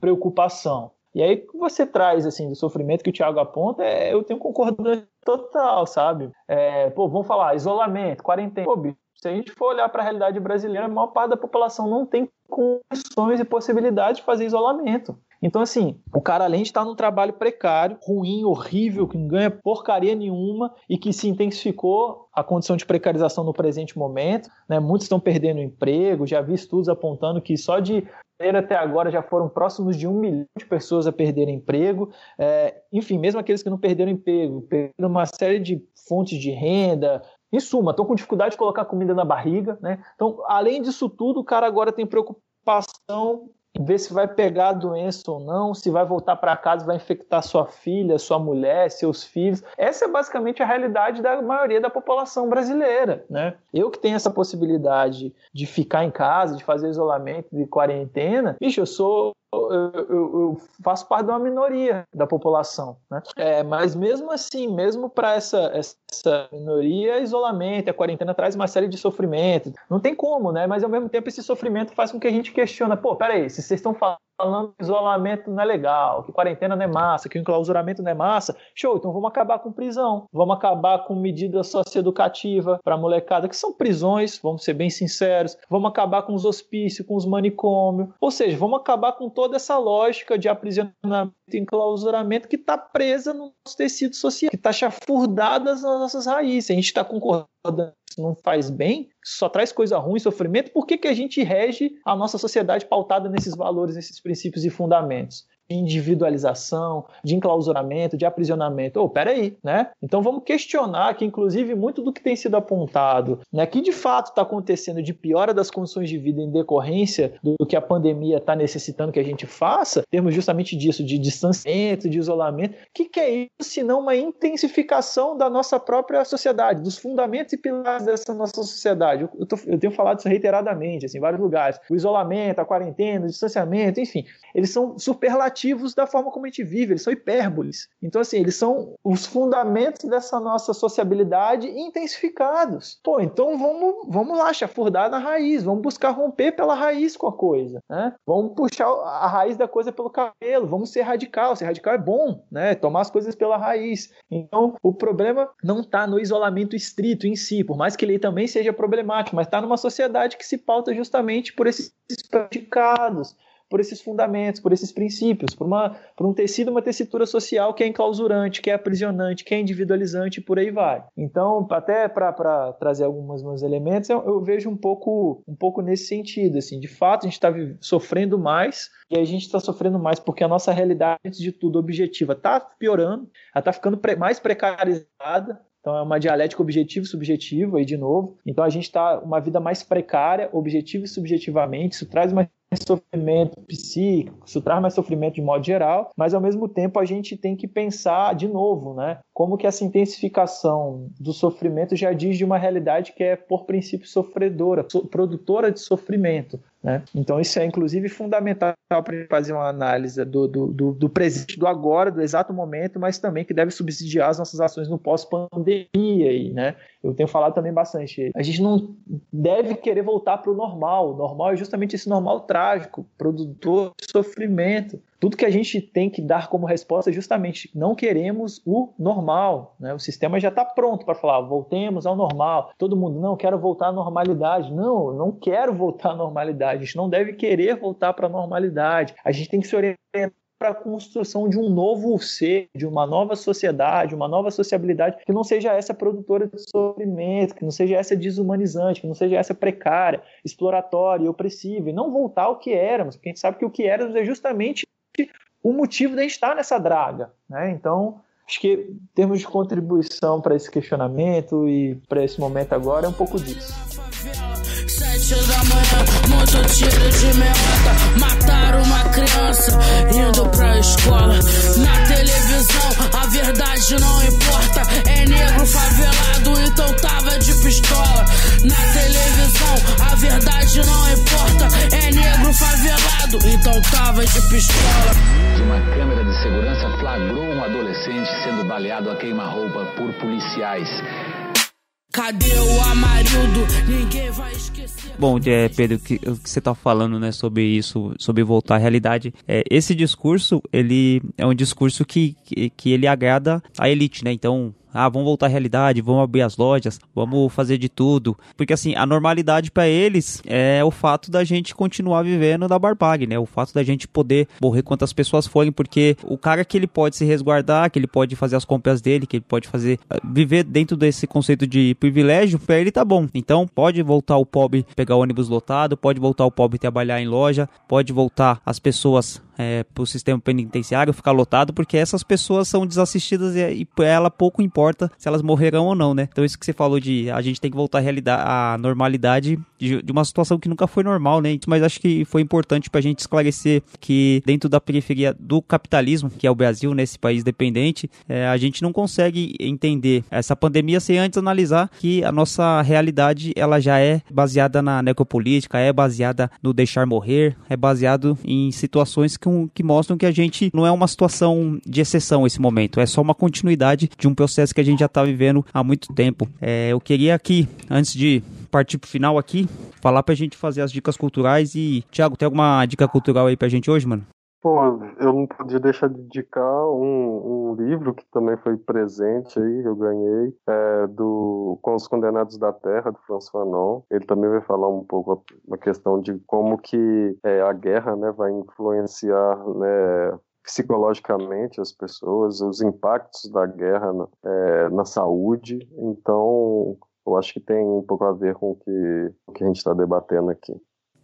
preocupação. E aí que você traz assim do sofrimento que o Thiago aponta, é, eu tenho concordância total, sabe? É, pô, vamos falar isolamento, quarentena. Pô, se a gente for olhar para a realidade brasileira, a maior parte da população não tem condições e possibilidade de fazer isolamento. Então, assim, o cara, além de estar num trabalho precário, ruim, horrível, que não ganha porcaria nenhuma e que se intensificou a condição de precarização no presente momento, né? Muitos estão perdendo emprego, já vi estudos apontando que só de até agora já foram próximos de um milhão de pessoas a perderem emprego. É, enfim, mesmo aqueles que não perderam emprego, perderam uma série de fontes de renda, em suma, estão com dificuldade de colocar comida na barriga, né? Então, além disso tudo, o cara agora tem preocupação ver se vai pegar a doença ou não, se vai voltar para casa vai infectar sua filha, sua mulher, seus filhos. Essa é basicamente a realidade da maioria da população brasileira, né? Eu que tenho essa possibilidade de ficar em casa, de fazer isolamento, de quarentena, bicho, eu sou eu, eu, faço parte de uma minoria da população, né? É, mas mesmo assim, mesmo para essa, essa minoria, isolamento, a quarentena traz uma série de sofrimentos. Não tem como, né? Mas ao mesmo tempo esse sofrimento faz com que a gente questione, pô, peraí, se vocês estão falando falando que isolamento não é legal, que quarentena não é massa, que enclausuramento não é massa. Show, então vamos acabar com prisão, vamos acabar com medida socioeducativa para molecada, que são prisões, vamos ser bem sinceros, vamos acabar com os hospícios, com os manicômios, ou seja, vamos acabar com toda essa lógica de aprisionamento e enclausuramento que está presa no nosso tecido social, que está chafurdada nas nossas raízes. A gente está concordando não faz bem, só traz coisa ruim, sofrimento, por que, que a gente rege a nossa sociedade pautada nesses valores, nesses princípios e fundamentos? De individualização, de enclausuramento, de aprisionamento. Oh, peraí, né? Então vamos questionar que, inclusive, muito do que tem sido apontado, né, que de fato está acontecendo de piora das condições de vida em decorrência do que a pandemia está necessitando que a gente faça, temos justamente disso, de distanciamento, de isolamento. O que, que é isso, senão uma intensificação da nossa própria sociedade, dos fundamentos e pilares dessa nossa sociedade? Eu, tô, eu tenho falado isso reiteradamente, assim, em vários lugares. O isolamento, a quarentena, o distanciamento, enfim, eles são superlativos superlativos da forma como a gente vive, eles são hipérboles. Então, assim, eles são os fundamentos dessa nossa sociabilidade intensificados. Pô, então vamos, vamos lá, chafurdar na raiz, vamos buscar romper pela raiz com a coisa, né? Vamos puxar a raiz da coisa pelo cabelo, vamos ser radical. Ser radical é bom, né? Tomar as coisas pela raiz. Então, o problema não está no isolamento estrito em si, por mais que ele também seja problemático, mas está numa sociedade que se pauta justamente por esses predicados, por esses fundamentos, por esses princípios, por, uma, por um tecido, uma tessitura social que é enclausurante, que é aprisionante, que é individualizante e por aí vai. Então, até para trazer alguns meus elementos, eu, eu, vejo um pouco, um pouco nesse sentido. Assim, de fato, a gente está sofrendo mais e a gente está sofrendo mais porque a nossa realidade, antes de tudo, objetiva, está piorando, ela está ficando pre mais precarizada, então é uma dialética objetivo e subjetivo aí de novo. Então a gente está uma vida mais precária, objetivo e subjetivamente. Isso traz mais sofrimento psíquico, isso traz mais sofrimento de modo geral, mas ao mesmo tempo a gente tem que pensar de novo, né? Como que essa intensificação do sofrimento já diz de uma realidade que é por princípio sofredora, produtora de sofrimento. Né? Então, isso é inclusive fundamental para fazer uma análise do, do, do, do, presente, do agora, do exato momento, mas também que deve subsidiar as nossas ações no pós-pandemia. Né? Eu tenho falado também bastante. A gente não deve querer voltar para o normal. O normal é justamente esse normal trágico, produtor de sofrimento. Tudo que a gente tem que dar como resposta é justamente não queremos o normal. Né? O sistema já está pronto para falar, voltemos ao normal. Todo mundo, não, quero voltar à normalidade. Não, não quero voltar à normalidade. A gente não deve querer voltar para a normalidade. A gente tem que se orientar para a construção de um novo ser, de uma nova sociedade, uma nova sociabilidade que não seja essa produtora de sofrimento, que não seja essa desumanizante, que não seja essa precária, exploratória opressiva, e não voltar ao que éramos, porque a gente sabe que o que éramos é justamente o motivo de a gente estar nessa draga. Né? Então, acho que em termos de contribuição para esse questionamento e para esse momento agora é um pouco disso. Sete da manhã, muito tiro de meota. Mataram uma criança indo pra escola. Na televisão, a verdade não importa. É negro favelado, então tava de pistola. Na televisão, a verdade não importa. É negro favelado, então tava de pistola. Uma câmera de segurança flagrou um adolescente sendo baleado a queima-roupa por policiais. Cadê o Amarildo? Ninguém vai esquecer. Bom, é, Pedro, o que, que você está falando, né, sobre isso, sobre voltar à realidade, é, esse discurso, ele é um discurso que, que, que ele agrada a elite, né? Então, ah, vamos voltar à realidade, vamos abrir as lojas, vamos fazer de tudo. Porque assim, a normalidade para eles é o fato da gente continuar vivendo da barbárie, né? O fato da gente poder morrer quantas pessoas forem, porque o cara que ele pode se resguardar, que ele pode fazer as compras dele, que ele pode fazer ah, viver dentro desse conceito de privilégio, para ele tá bom. Então, pode voltar o pobre pegar ônibus lotado, pode voltar o pobre trabalhar em loja, pode voltar as pessoas é, para o sistema penitenciário ficar lotado, porque essas pessoas ssão desassistidas e, e ela pouco importa se elas morrerão ou não, né? Então isso que você falou de a gente tem que voltar à realidade, à normalidade de, de uma situação que nunca foi normal, né? Mas acho que foi importante para a gente esclarecer que dentro da periferia do capitalismo, que é o Brasil, nesse né, país dependente, é, a gente não consegue entender essa pandemia sem antes analisar que a nossa realidade ela já é baseada na necropolítica, é baseada no deixar morrer, é baseado em situações que que, que mostram que a gente não é uma situação de exceção esse momento, é só uma continuidade de um processo que a gente já está vivendo há muito tempo. É, eu queria aqui, antes de partir pro final aqui, falar pra gente fazer as dicas culturais e, Thiago, tem alguma dica cultural aí pra gente hoje, mano? Pô, eu não podia deixar de indicar um, um livro que também foi presente aí, eu ganhei, é, do Com os Condenados da Terra, do François Fanon. Ele também vai falar um pouco uma questão de como que é, a guerra né, vai influenciar né, psicologicamente as pessoas, os impactos da guerra na, é, na saúde. Então, eu acho que tem um pouco a ver com o que, o que a gente está debatendo aqui.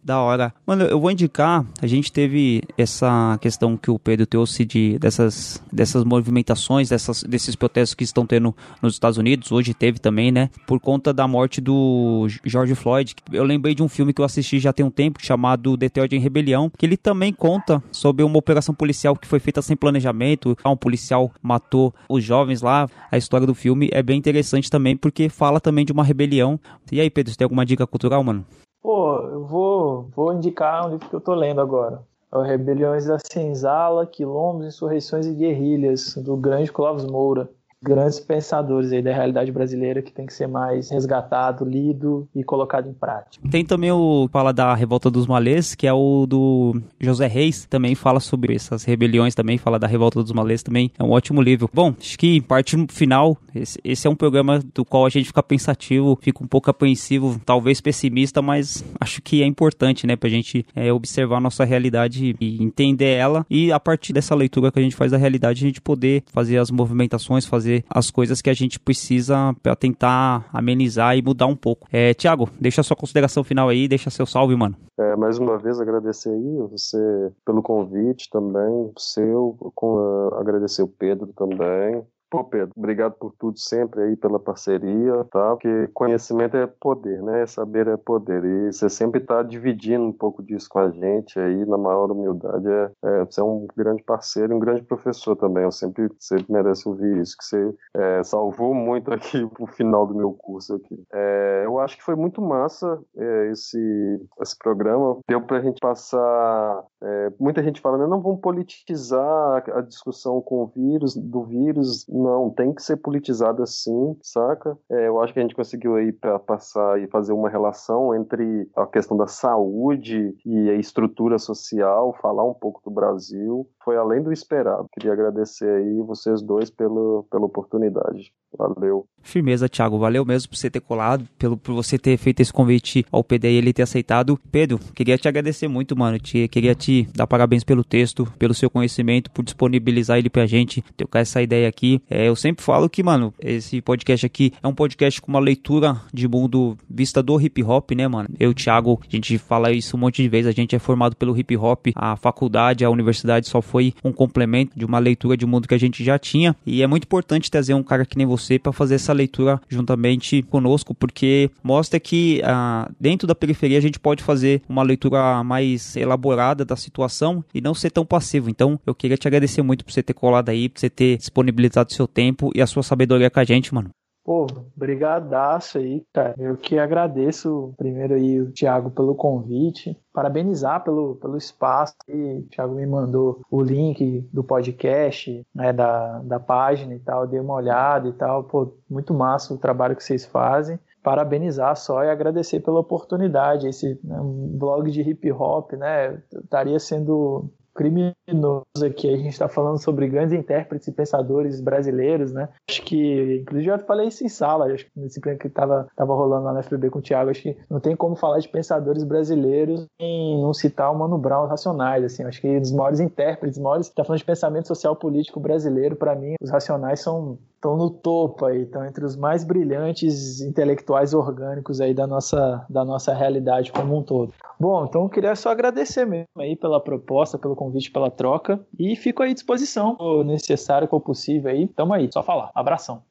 Da hora. Mano, eu vou indicar, a gente teve essa questão que o Pedro trouxe de, dessas, dessas movimentações, dessas, desses protestos que estão tendo nos Estados Unidos, hoje teve também, né? Por conta da morte do George Floyd. Eu lembrei de um filme que eu assisti já tem um tempo, chamado Detroit em Rebelião, que ele também conta sobre uma operação policial que foi feita sem planejamento. Um policial matou os jovens lá. A história do filme é bem interessante também, porque fala também de uma rebelião. E aí, Pedro, você tem alguma dica cultural, mano? Pô, eu vou, vou indicar um livro que eu tô lendo agora. É Rebeliões da Senzala, Quilombos, Insurreições e Guerrilhas, do grande Clóvis Moura grandes pensadores aí da realidade brasileira que tem que ser mais resgatado, lido e colocado em prática. Tem também o fala da Revolta dos Malês, que é o do José Reis, também fala sobre essas rebeliões, também fala da Revolta dos Malês, também é um ótimo livro. Bom, acho que parte final, esse, esse, é um programa do qual a gente fica pensativo, fica um pouco apreensivo, talvez pessimista, mas acho que é importante, né, pra gente é, observar a nossa realidade e entender ela e a partir dessa leitura que a gente faz da realidade, a gente poder fazer as movimentações, fazer fazer as coisas que a gente precisa para tentar amenizar e mudar um pouco. É, Tiago, deixa a sua consideração final aí, deixa seu salve, mano. É, mais uma vez agradecer aí você pelo convite também, seu, com, uh, agradecer o Pedro também, Pô, Pedro, obrigado por tudo sempre aí, pela parceria, tá? Porque conhecimento é poder, né? Saber é poder. E você sempre tá dividindo um pouco disso com a gente aí, na maior humildade. É, é, você é um grande parceiro e um grande professor também. Eu sempre, sempre mereço ouvir isso, que você é, salvou muito aqui pro final do meu curso aqui. É, eu acho que foi muito massa é, esse, esse programa. Deu pra gente passar... É, muita gente fala, né? Não vamos politizar a discussão com o vírus, do vírus, não, tem que ser politizado assim, saca? É, eu acho que a gente conseguiu aí para passar e fazer uma relação entre a questão da saúde e a estrutura social, falar um pouco do Brasil. Foi além do esperado. Queria agradecer aí vocês dois pelo, pela oportunidade. Valeu. Firmeza, Thiago. Valeu mesmo por você ter colado, pelo, por você ter feito esse convite ao PD e ele ter aceitado. Pedro, queria te agradecer muito, mano. Te, queria te dar parabéns pelo texto, pelo seu conhecimento, por disponibilizar ele pra gente, trocar essa ideia aqui. É, eu sempre falo que, mano, esse podcast aqui é um podcast com uma leitura de mundo vista do hip hop, né, mano? Eu, Thiago, a gente fala isso um monte de vezes. A gente é formado pelo hip hop. A faculdade, a universidade só foi um complemento de uma leitura de mundo que a gente já tinha. E é muito importante trazer um cara que nem você para fazer essa leitura juntamente conosco, porque mostra que ah, dentro da periferia a gente pode fazer uma leitura mais elaborada da situação e não ser tão passivo. Então, eu queria te agradecer muito por você ter colado aí, por você ter disponibilizado seu tempo e a sua sabedoria com a gente, mano. Pô, brigadaço aí, cara. Eu que agradeço primeiro aí o Thiago pelo convite, parabenizar pelo, pelo espaço. E o Thiago me mandou o link do podcast, né, da, da página e tal, dei uma olhada e tal. Pô, muito massa o trabalho que vocês fazem parabenizar só e agradecer pela oportunidade. Esse né, um blog de hip hop, né, estaria sendo criminoso aqui. A gente está falando sobre grandes intérpretes e pensadores brasileiros, né? Acho que, inclusive, eu falei isso em sala, acho que na disciplina que estava tava rolando lá na FBB com o Thiago, acho que não tem como falar de pensadores brasileiros em não citar o Mano Brown, Racionais, assim. Acho que os maiores intérpretes, os maiores, tá falando de pensamento social político brasileiro, para mim, os Racionais são estão no topo aí, estão entre os mais brilhantes intelectuais orgânicos aí da nossa, da nossa realidade como um todo. Bom, então eu queria só agradecer mesmo aí pela proposta, pelo convite, pela troca e fico aí à disposição, o necessário, for possível aí. Tamo aí, só falar. Abração.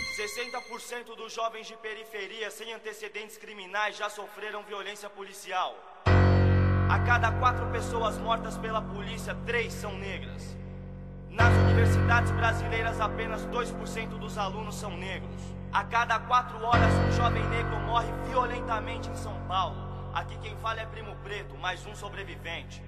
60% dos jovens de periferia sem antecedentes criminais já sofreram violência policial. A cada quatro pessoas mortas pela polícia, três são negras. Nas universidades brasileiras, apenas 2% dos alunos são negros. A cada quatro horas, um jovem negro morre violentamente em São Paulo. Aqui quem fala é Primo Preto, mais um sobrevivente.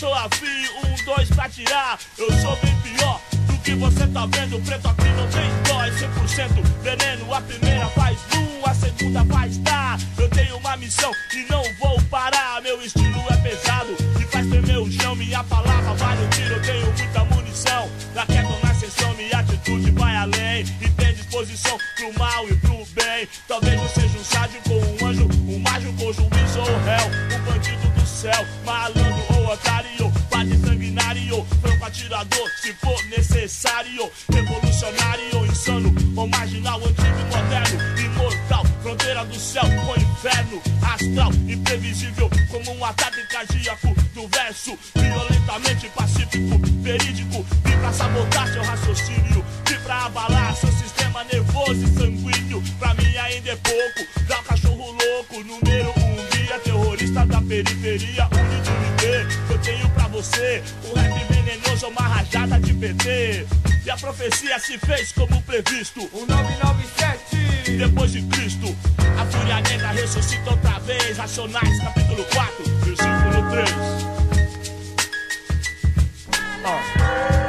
Tô afim. Um, dois pra tirar. Eu sou bem pior do que você tá vendo. Preto aqui não tem dó, é 100% veneno. A primeira faz um, a segunda faz dar. Eu tenho uma missão e não vou Astral, imprevisível, como um ataque cardíaco do verso. Violentamente pacífico, perigo sabotar seu raciocínio, e pra abalar seu sistema nervoso e sanguíneo. Pra mim ainda é pouco, dá um cachorro louco, número um guia, terrorista da periferia, unidade Eu tenho pra você um rap venenoso, uma rajada de PT. A profecia se fez como previsto. O 997 depois de Cristo. A fúria negra ressuscita outra vez. Racionais, capítulo 4, versículo 3. Ó.